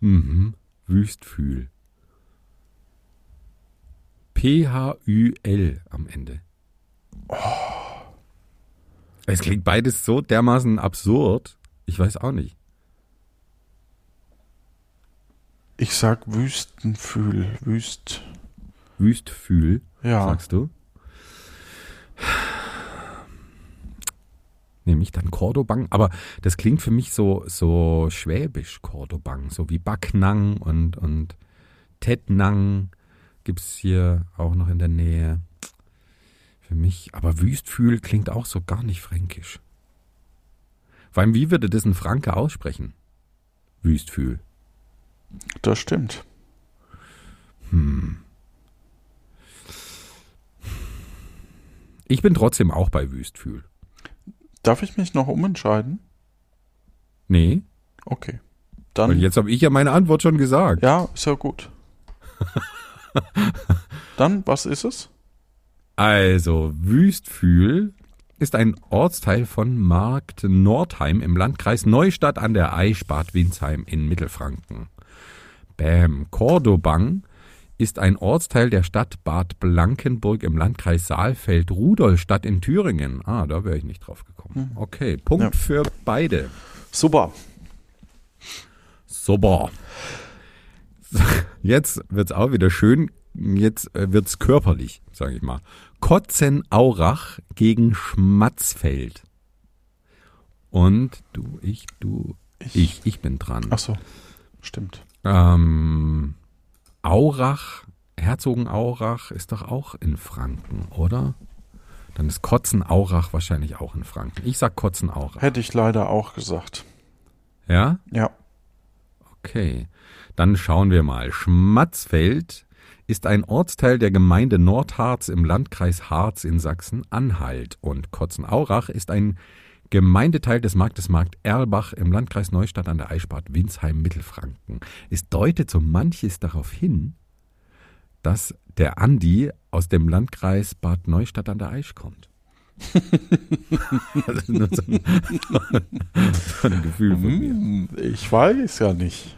Mhm. Wüstfühl. P-H-Ü-L am Ende. Es klingt beides so dermaßen absurd. Ich weiß auch nicht. Ich sag Wüstenfühl. Wüst. Wüstfühl, Ja. sagst du? Nehme ich dann Cordobang, aber das klingt für mich so, so schwäbisch, Cordobang, so wie Backnang und, und Tettnang gibt's hier auch noch in der Nähe. Für mich, aber Wüstfühl klingt auch so gar nicht fränkisch. Vor allem, wie würde das ein Franke aussprechen? Wüstfühl. Das stimmt. Ich bin trotzdem auch bei Wüstfühl. Darf ich mich noch umentscheiden? Nee, Okay. Dann jetzt habe ich ja meine Antwort schon gesagt. Ja, ist ja gut. Dann, was ist es? Also, Wüstfühl ist ein Ortsteil von Markt Nordheim im Landkreis Neustadt an der Aisch Bad Windsheim in Mittelfranken. Bäm. Cordobang ist ein Ortsteil der Stadt Bad Blankenburg im Landkreis Saalfeld-Rudolstadt in Thüringen. Ah, da wäre ich nicht drauf gekommen. Okay, Punkt Ja. für beide. Super. Super. Jetzt wird's auch wieder schön. Jetzt äh, wird's körperlich, sage ich mal. Kotzenaurach gegen Schmatzfeld. Und du, ich, du, ich, ich bin dran. Ach so. Stimmt. Ähm, Aurach, Herzogenaurach ist doch auch in Franken, oder? Dann ist Kotzenaurach wahrscheinlich auch in Franken. Ich sag Kotzenaurach. Hätte ich leider auch gesagt. Ja? Ja. Okay, dann schauen wir mal. Schmatzfeld ist ein Ortsteil der Gemeinde Nordharz im Landkreis Harz in Sachsen-Anhalt und Kotzenaurach ist ein Gemeindeteil des Marktes Markt Erlbach im Landkreis Neustadt an der Eichbad Winsheim Mittelfranken. Es deutet so manches darauf hin, dass der Andi aus dem Landkreis Bad Neustadt an der Aisch kommt. also nur so ein, so ein Gefühl von mir. Hm, ich weiß ja nicht.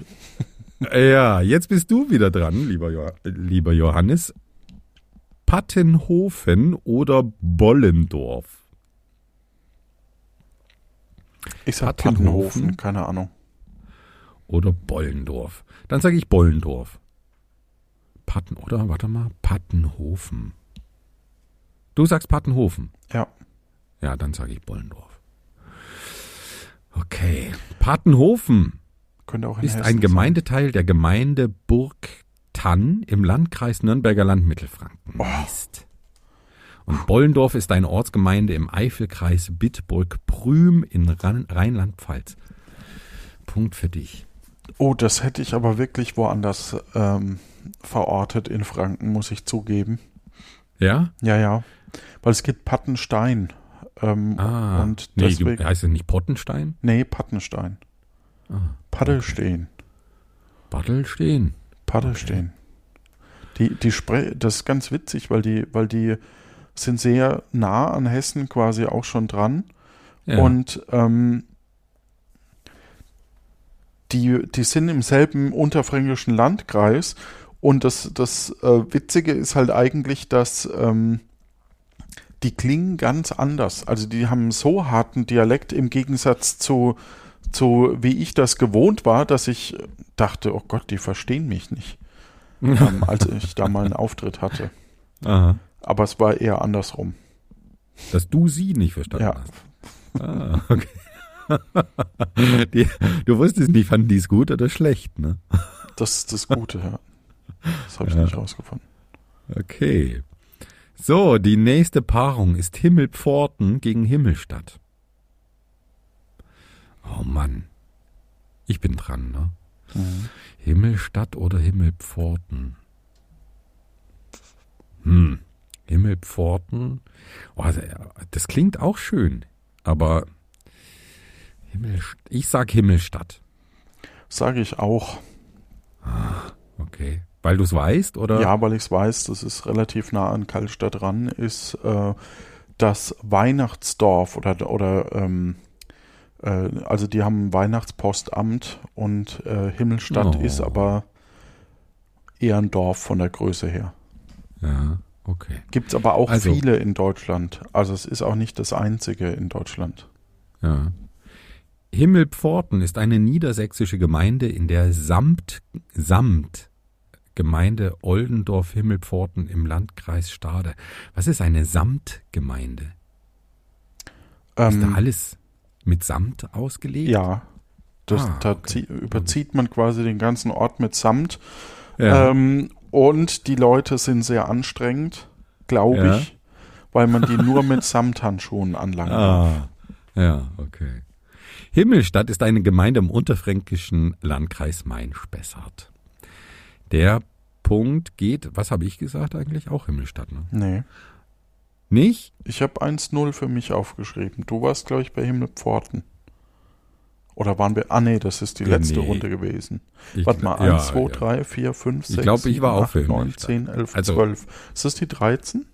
Ja, jetzt bist du wieder dran, lieber, jo lieber Johannes. Pattenhofen oder Bollendorf? Ich sag Pattenhofen. Pattenhofen, keine Ahnung. oder Bollendorf. Dann sage ich Bollendorf. Patten, oder? Warte mal. Pattenhofen. Du sagst Pattenhofen. Ja. Ja, dann sage ich Bollendorf. Okay. Pattenhofen ist Hessen ein Gemeindeteil der Gemeinde Burgtann im Landkreis Nürnberger Land Mittelfranken. Mist. Und Bollendorf ist eine Ortsgemeinde im Eifelkreis Bitburg-Prüm in Rhein- Rheinland-Pfalz. Punkt für dich. Oh, das hätte ich aber wirklich woanders ähm, verortet in Franken, muss ich zugeben. Ja? Ja, ja. Weil es gibt Pattenstein. Ähm, Ah. und nee, deswegen. du, heißt es nicht Pottenstein? nee, Pattenstein. Ah, Paddelstehen. Baddelstehen. Paddelstehen. Die, die Spre das ist ganz witzig, weil die, weil die sind sehr nah an Hessen quasi auch schon dran. Ja. Und ähm, die, die sind im selben unterfränkischen Landkreis. Und das, das äh, Witzige ist halt eigentlich, dass ähm, die klingen ganz anders. Also die haben so harten Dialekt im Gegensatz zu, zu wie ich das gewohnt war, dass ich dachte, oh Gott, die verstehen mich nicht, ähm, als ich da mal einen Auftritt hatte. Aha. Aber es war eher andersrum. Dass du sie nicht verstanden Ja. hast. Ah, okay. die, du wusstest nicht, fanden die es gut oder schlecht, ne? Das ist das Gute, ja. Das habe ich Ja. nicht rausgefunden. Okay. So, die nächste Paarung ist Himmelpforten gegen Himmelstadt. Oh Mann. Ich bin dran, ne? Mhm. Himmelstadt oder Himmelpforten? Hm. Himmelpforten. Oh, das klingt auch schön, aber Himmel, ich sag Himmelstadt. Sage ich auch. Okay. Weil du es weißt, oder? Ja, weil ich es weiß, das ist relativ nah an Kallstadt dran, ist äh, das Weihnachtsdorf oder, oder ähm, äh, also die haben ein Weihnachtspostamt und äh, Himmelstadt Oh. ist aber eher ein Dorf von der Größe her. Ja, okay. Gibt es aber auch Also- viele in Deutschland. Also es ist auch nicht das einzige in Deutschland. Ja. Himmelpforten ist eine niedersächsische Gemeinde in der Samt, Samt Gemeinde Oldendorf-Himmelpforten im Landkreis Stade. Was ist eine Samtgemeinde? Ist da Ähm, alles mit Samt ausgelegt? ja, das, Ah, da okay. zie- überzieht man quasi den ganzen Ort mit Samt. Ja. Ähm, und die Leute sind sehr anstrengend, glaube Ja. ich, weil man die nur mit Samthandschuhen anlangen darf. Ah, ja, okay. Himmelstadt ist eine Gemeinde im unterfränkischen Landkreis Main-Spessart. Der Punkt geht, was habe ich gesagt eigentlich? Auch Himmelstadt, ne? Nee, Nicht? ich habe 1-0 für mich aufgeschrieben. Du warst, glaube ich, bei Himmelpforten. Oder waren wir? Ah, nee, das ist die letzte nee. Runde gewesen. Ich, Warte mal, ja, 1, 2, ja. 3, 4, 5, 6, Ich glaub, ich war auch für 9, Himmelstadt. 10, 11, Also- 12. Ist das die 13?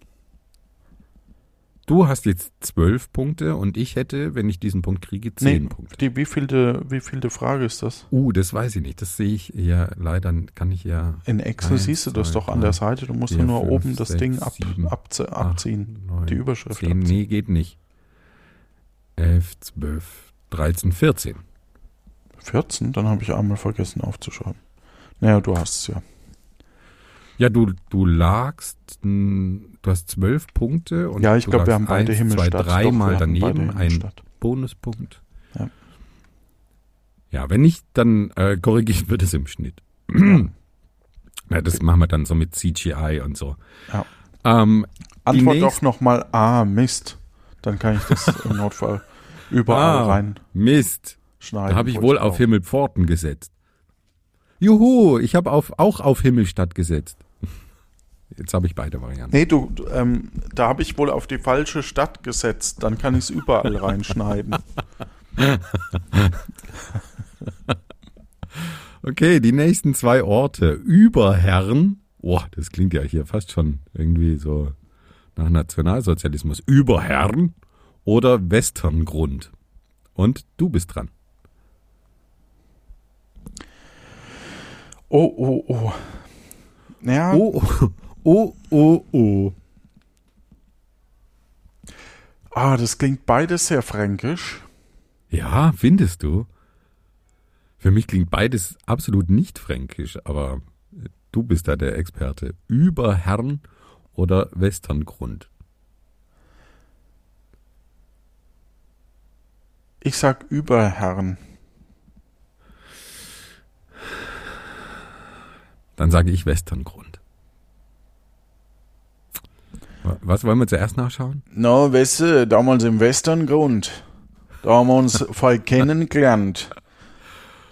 Du hast jetzt zwölf Punkte und ich hätte, wenn ich diesen Punkt kriege, zehn Nee, Punkte. die wievielte, wievielte Frage ist das? Uh, das weiß ich nicht. Das sehe ich ja leider, kann ich ja. In Excel Eins, siehst du das zwei, doch an der Seite. Du musst vier, nur fünf, oben das sechs, Ding ab, sieben, abze- acht, abziehen. neun, die Überschrift Zehn, abziehen. nee, geht nicht. Elf, zwölf, dreizehn, vierzehn. 14? Dann habe ich einmal vergessen aufzuschreiben. Naja, du hast es ja. Ja, du, du lagst, mh, du hast zwölf Punkte und ja, ich glaube, wir haben beide eins, Himmelstadt. Zwei, dreimal daneben, ein. Bonuspunkt. Ja. Ja, wenn nicht, dann äh, korrigieren wir das im Schnitt. ja, das machen wir dann so mit CGI und so. Ja. Ähm, Antwort doch nochmal Ah, Mist. Dann kann ich das im Notfall überall Ah, reinschneiden. Mist, da habe ich wo wohl auf Himmelpforten gesetzt. Juhu, ich habe auf, auch auf Himmelstadt gesetzt. Jetzt habe ich beide Varianten. Nee, du, du, ähm, da habe ich wohl auf die falsche Stadt gesetzt. Dann kann ich es überall reinschneiden. Okay, die nächsten zwei Orte. Überherren. Boah, das klingt ja hier fast schon irgendwie so nach Nationalsozialismus. Überherren oder Westerngrund. Und du bist dran. Oh, oh, oh. Ja, Oh, oh, oh, oh. ah, das klingt beides sehr fränkisch. Ja, findest du? Für mich klingt beides absolut nicht fränkisch, aber du bist da der Experte. Überherrn oder Westerngrund? Ich sag Überherren. Dann sage ich Westerngrund. Was wollen wir zuerst nachschauen? Na, weißt du, damals im Westerngrund, da haben wir uns voll kennengelernt.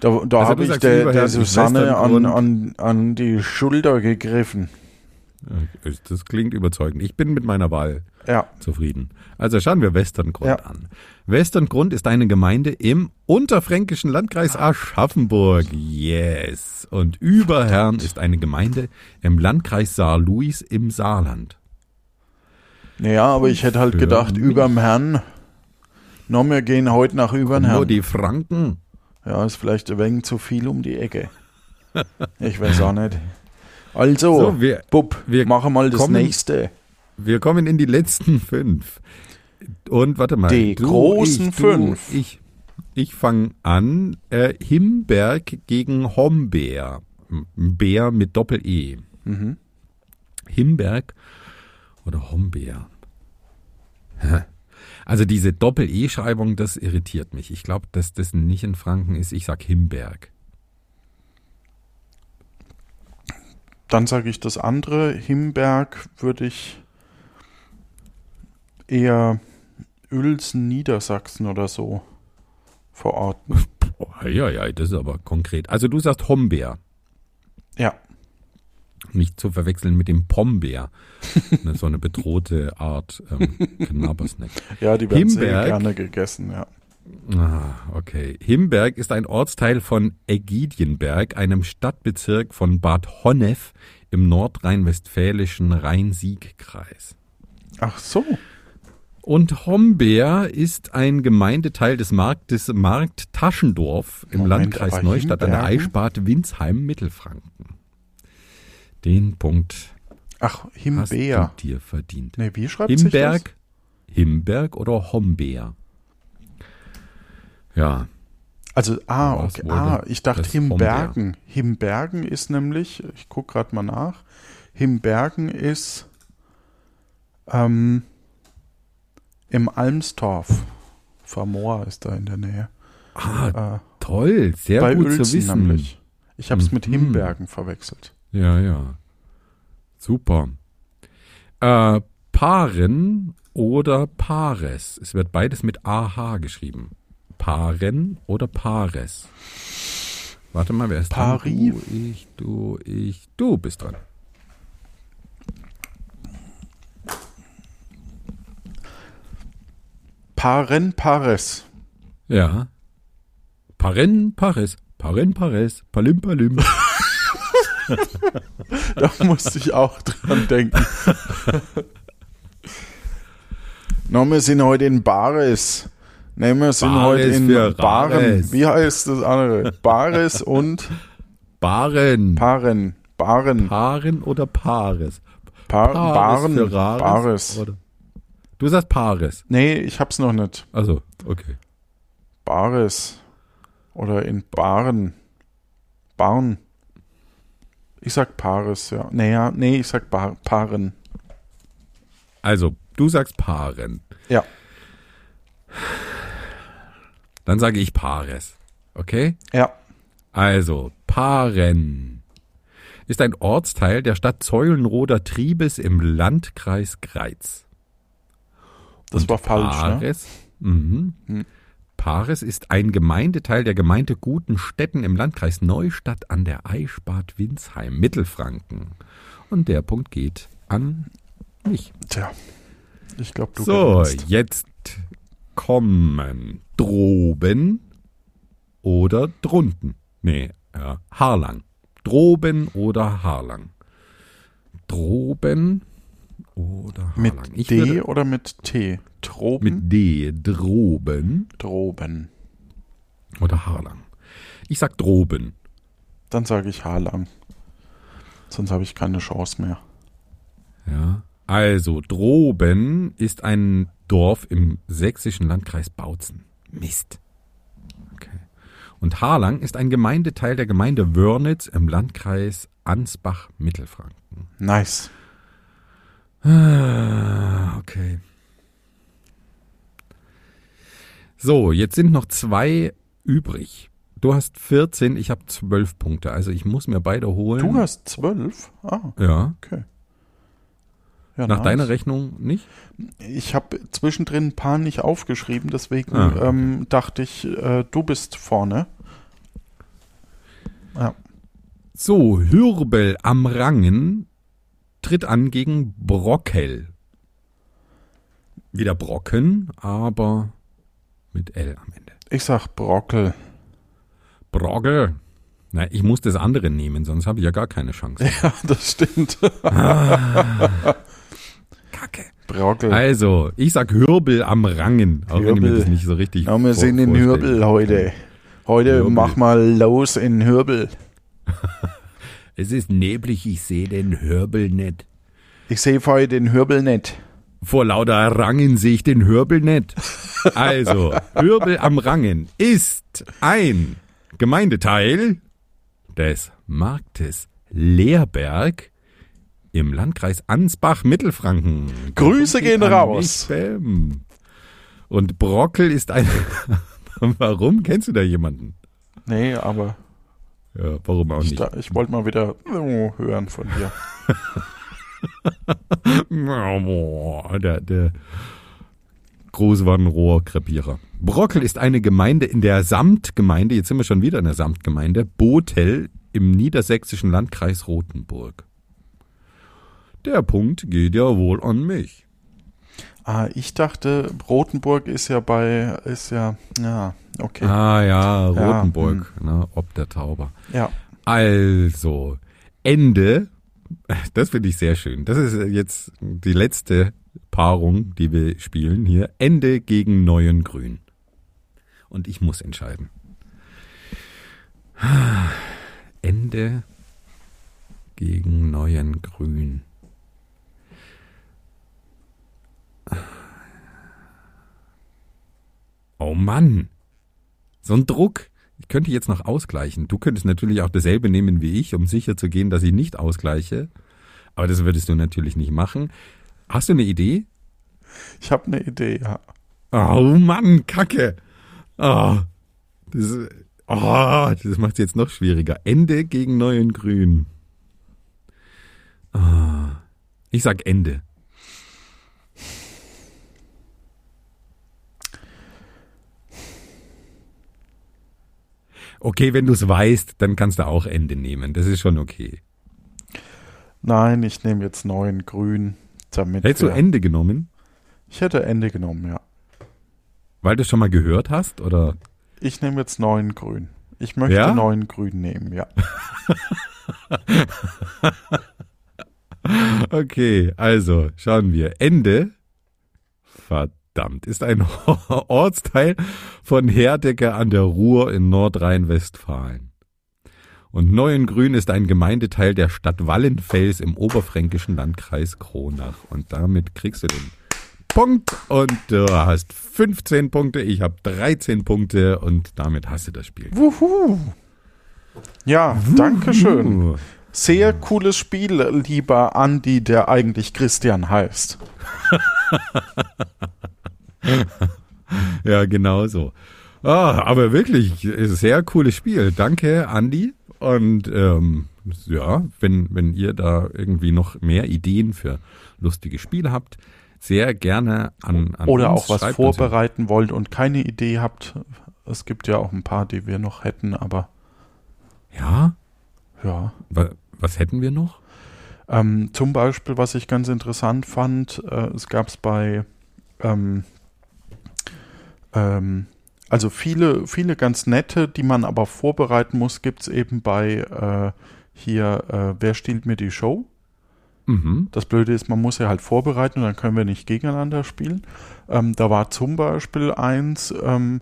Da, da Also habe ich der, der Susanne an, an, an die Schulter gegriffen. Das klingt überzeugend. Ich bin mit meiner Wahl Ja, zufrieden. Also schauen wir Westerngrund Ja. an. Westerngrund ist eine Gemeinde im unterfränkischen Landkreis Aschaffenburg. Yes. Und Überherrn ist eine Gemeinde im Landkreis Saarlouis im Saarland. naja, aber ich hätte halt gedacht, überm Herrn. Na, wir gehen heute nach überm Nur die Franken. Ja, ist vielleicht ein wenig zu viel um die Ecke. Ich weiß auch nicht. Also, So, wir- Bub, wir machen mal das nächste. Wir kommen in die letzten fünf. Und warte mal. Die großen ich, fünf. Ich, ich fange an. Äh, Himberg gegen Hombeer. Bär mit Doppel-E. Mhm. Himberg oder Hombeer. Also diese Doppel-E-Schreibung, das irritiert mich. Ich glaube, dass das nicht in Franken ist. Ich sag Himberg. Dann sage ich das andere. Himberg würde ich eher Uelzen, Niedersachsen oder so verorten. Oh, ja, ja, das ist aber konkret. Also du sagst Hombeer. Ja, Nicht zu verwechseln mit dem Pombeer. Ne, so eine bedrohte Art ähm, Knabbersnack. ja, die werden sehr Himberg. gerne gegessen, ja. Ah, okay. Himberg ist ein Ortsteil von Ägidienberg, einem Stadtbezirk von Bad Honnef im nordrhein-westfälischen Rhein-Sieg-Kreis. Ach so. Und Hombeer ist ein Gemeindeteil des Marktes Markt Taschendorf im Moment, Landkreis Neustadt an der Himbergen? Eichspart Winsheim, Mittelfranken. Den Punkt Ach, hast Himbeer. du dir verdient. Nee, wie schreibt sich das? Himberg, Himberg oder Hombeer? Ja, Also, ah, okay. Ah, ich dachte Himbergen. Himbergen ist nämlich, ich gucke gerade mal nach, Himbergen ist ähm, im Almstorf. Vermoor ist da in der Nähe. ah, Äh, toll, sehr bei gut Uelzen zu wissen. nämlich. Ich habe es mit Mhm. Himbergen verwechselt. Ja, ja. Super. Äh, Paren oder Pares. Es wird beides mit AH geschrieben. Paren oder Pares. Warte mal, wer ist Pari? dran? Du, ich, du, ich, du bist dran. Paren Pares. Ja. Paren, Pares. Paren, Pares. Palim, Palim. Da musste ich auch dran denken. no, wir sind heute in Bares. Ne, wir sind Bares heute in Baren. Wie heißt das andere? Bares und Baren. Paren. Baren. Paren oder Pares? Pa Pares Baren. Bares. Oder? Du sagst Pares. Nee, ich hab's noch nicht. Also, okay. Bares. Oder in Baren. Barn. Ich sag Pares, ja. Nee, ja, nee, ich sag Bar Paren. Also, du sagst Paren. Ja. Dann sage ich Pares. Okay? Ja. Also, Paren ist ein Ortsteil der Stadt Zeulenroder Triebes im Landkreis Greiz. Das Und war falsch, ne? Pares, mhm. Hm. Pares ist ein Gemeindeteil der Gemeinde Gutenstetten im Landkreis Neustadt an der Eichbad Winsheim, Mittelfranken. Und der Punkt geht an mich. Tja. Ich glaube, du so, gewinnst. jetzt kommen droben oder drunten. Nee, ja, Haarlang. Droben oder Haarlang. Droben oder Mit Haarlang. Ich D würde oder mit T? Troben? mit D. Droben Droben. oder Haarlang. Ich sag Droben. Dann sage ich Haarlang. Sonst habe ich keine Chance mehr. Ja. Also, Droben ist ein Dorf im sächsischen Landkreis Bautzen. Mist. Und Harlang ist ein Gemeindeteil der Gemeinde Wörnitz im Landkreis Ansbach-Mittelfranken. Nice. Ah, okay. So, jetzt sind noch zwei übrig. Du hast 14, ich habe 12 Punkte. Also ich muss mir beide holen. Du hast zwölf? Ah, ja. okay. Ja, Nach nice. deiner Rechnung nicht? Ich habe zwischendrin ein paar nicht aufgeschrieben, deswegen Ah, okay. ähm, dachte ich, äh, du bist vorne. Ja. So, Hürbel am Rangen tritt an gegen Brockel. Wieder Brocken, aber mit L am Ende. Ich sag Brockel. Brockel. Na, ich muss das andere nehmen, sonst habe ich ja gar keine Chance. Ja, das stimmt. Kacke. Brockel. Also, ich sag Hürbel am Rangen, auch wenn ich mir Hürbel. das nicht so richtig Ja, wir vor- sind in Hürbel heute. Heute Hürbel. mach mal los in Hürbel. Es ist neblig, ich sehe den Hürbel nicht. Ich sehe vorher den Hürbel nicht. Vor lauter Rangen sehe ich den Hürbel nicht. Also, Hürbel am Rangen ist ein Gemeindeteil des Marktes Leerberg im Landkreis Ansbach-Mittelfranken. Grüße Geht gehen raus. Und Brockel ist ein... warum? Kennst du da jemanden? Nee, aber Ja, warum auch ich, nicht? da, ich wollte mal wieder oh, hören von dir. Der, der Großwarnrohr-Krepierer. Brockel ist eine Gemeinde in der Samtgemeinde, jetzt sind wir schon wieder in der Samtgemeinde, Botel im niedersächsischen Landkreis Rothenburg. Der Punkt geht ja wohl an mich. Ah, ich dachte, Rotenburg ist ja bei, ist ja, ja, okay. Ah ja, Ja, hm. Ne, ob der Tauber. Ja, Also, Ende, das finde ich sehr schön. Das ist jetzt die letzte Paarung, die wir spielen hier. Ende gegen Neuen Grün. Und ich muss entscheiden. Ende gegen Neuen Grün. Oh Mann. So ein Druck. Ich könnte jetzt noch ausgleichen. Du könntest natürlich auch dasselbe nehmen wie ich, um sicher zu gehen, dass ich nicht ausgleiche. Aber das würdest du natürlich nicht machen. Hast du eine Idee? ich habe eine Idee, ja. Oh Mann, Kacke. Oh, das, oh, das macht es jetzt noch schwieriger. Ende gegen Neuen Grün. Ah, ich sag Ende. Okay, wenn du es weißt, dann kannst du auch Ende nehmen. Das ist schon okay. Nein, ich nehme jetzt neuen Grün, damit Hättest du Ende genommen, Ich hätte Ende genommen, ja. weil du es schon mal gehört hast? Oder? Ich nehme jetzt neuen Grün. Ich möchte Ja? neuen Grün nehmen, ja. Okay, also schauen wir. Ende, verdammt, ist ein Ortsteil von Herdecke an der Ruhr in Nordrhein-Westfalen. Und Neuengrün ist ein Gemeindeteil der Stadt Wallenfels im oberfränkischen Landkreis Kronach. Und damit kriegst du den Punkt und du hast 15 Punkte, ich habe 13 Punkte und damit hast du das Spiel. Wuhu. Ja, danke schön. Sehr cooles Spiel, lieber Andi, der eigentlich Christian heißt. Ja, genau so. Ah, aber wirklich, sehr cooles Spiel. Danke, Andi. Und ähm, ja, wenn, wenn ihr da irgendwie noch mehr Ideen für lustige Spiele habt, sehr gerne an, an Oder uns. auch was Schreibt vorbereiten wollt und keine Idee habt. Es gibt ja auch ein paar, die wir noch hätten, aber Ja, ja. wa, was hätten wir noch? Ähm, zum Beispiel, was ich ganz interessant fand, äh, es gab es bei, ähm, ähm, also viele, viele ganz nette, die man aber vorbereiten muss, gibt es eben bei äh, hier, äh, wer stiehlt mir die Show? Mhm. Das Blöde ist, man muss ja halt vorbereiten und dann können wir nicht gegeneinander spielen. Ähm, da war zum Beispiel eins, ähm,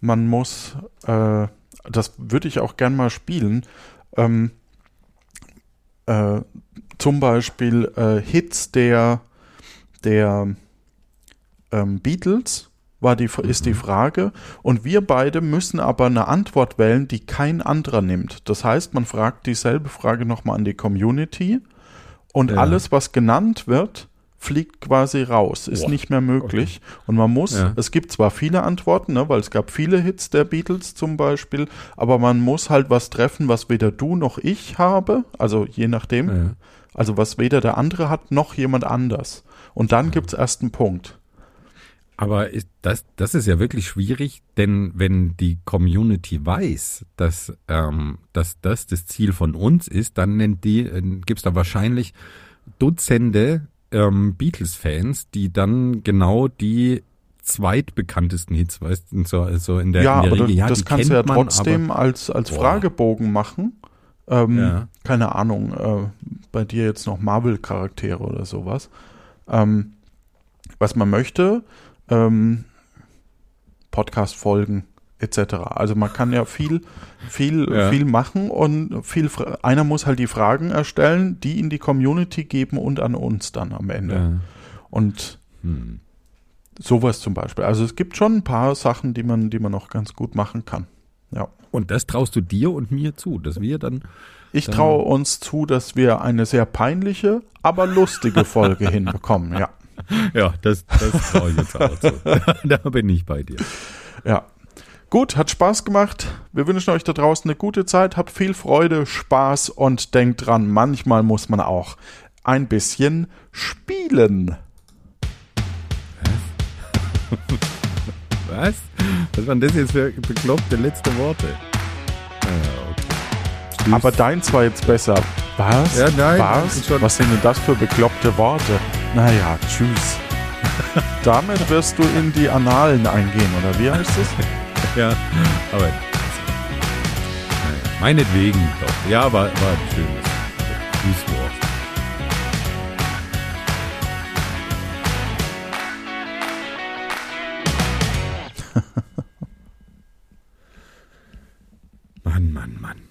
man muss, äh, das würde ich auch gern mal spielen, ähm, äh, zum Beispiel äh, Hits der, der ähm, Beatles war die, ist die Frage. Und wir beide müssen aber eine Antwort wählen, die kein anderer nimmt. Das heißt, man fragt dieselbe Frage nochmal an die Community und Ja. alles, was genannt wird, fliegt quasi raus, ist Boah, nicht mehr möglich. Und man muss, Ja. es gibt zwar viele Antworten, ne, weil es gab viele Hits der Beatles zum Beispiel, aber man muss halt was treffen, was weder du noch ich habe, also je nachdem, Ja. also was weder der andere hat noch jemand anders. Und dann gibt's erst einen Punkt. Aber ist das, das ist ja wirklich schwierig, denn wenn die Community weiß, dass, ähm, dass das das Ziel von uns ist, dann nennt die, äh, gibt's da wahrscheinlich Dutzende ähm, Beatles-Fans, die dann genau die zweitbekanntesten Hits, weißt du, so, so in der, ja, in der aber Regel. Ja, das kannst du ja man, trotzdem als, als Boah. Fragebogen machen. Ähm, Ja. Keine Ahnung, äh, bei dir jetzt noch Marvel-Charaktere oder sowas. Ähm, was man möchte, ähm, Podcast-Folgen etc. Also man kann ja viel, viel, Ja. viel machen und viel, einer muss halt die Fragen erstellen, die in die Community geben und an uns dann am Ende. ja. Und Hm. sowas zum Beispiel. Also es gibt schon ein paar Sachen, die man, die man noch ganz gut machen kann. Ja. Und das traust du dir und mir zu, dass wir dann Ich traue uns zu, dass wir eine sehr peinliche, aber lustige Folge hinbekommen. Ja. Ja, das, das traue ich jetzt auch zu. da bin ich bei dir. Ja. Gut, hat Spaß gemacht. Wir wünschen euch da draußen eine gute Zeit. Habt viel Freude, Spaß und denkt dran, manchmal muss man auch ein bisschen spielen. Was? Was waren das jetzt für bekloppte letzte Worte? Ah, okay. Aber deins war jetzt besser. Was? Ja, nein, Was? Was sind denn das für bekloppte Worte? Naja, tschüss. Damit wirst du in die Analen eingehen, oder wie heißt es? ja, aber meinetwegen doch. Ja, war, war ein schönes Grußwort. Mann, Mann, Mann.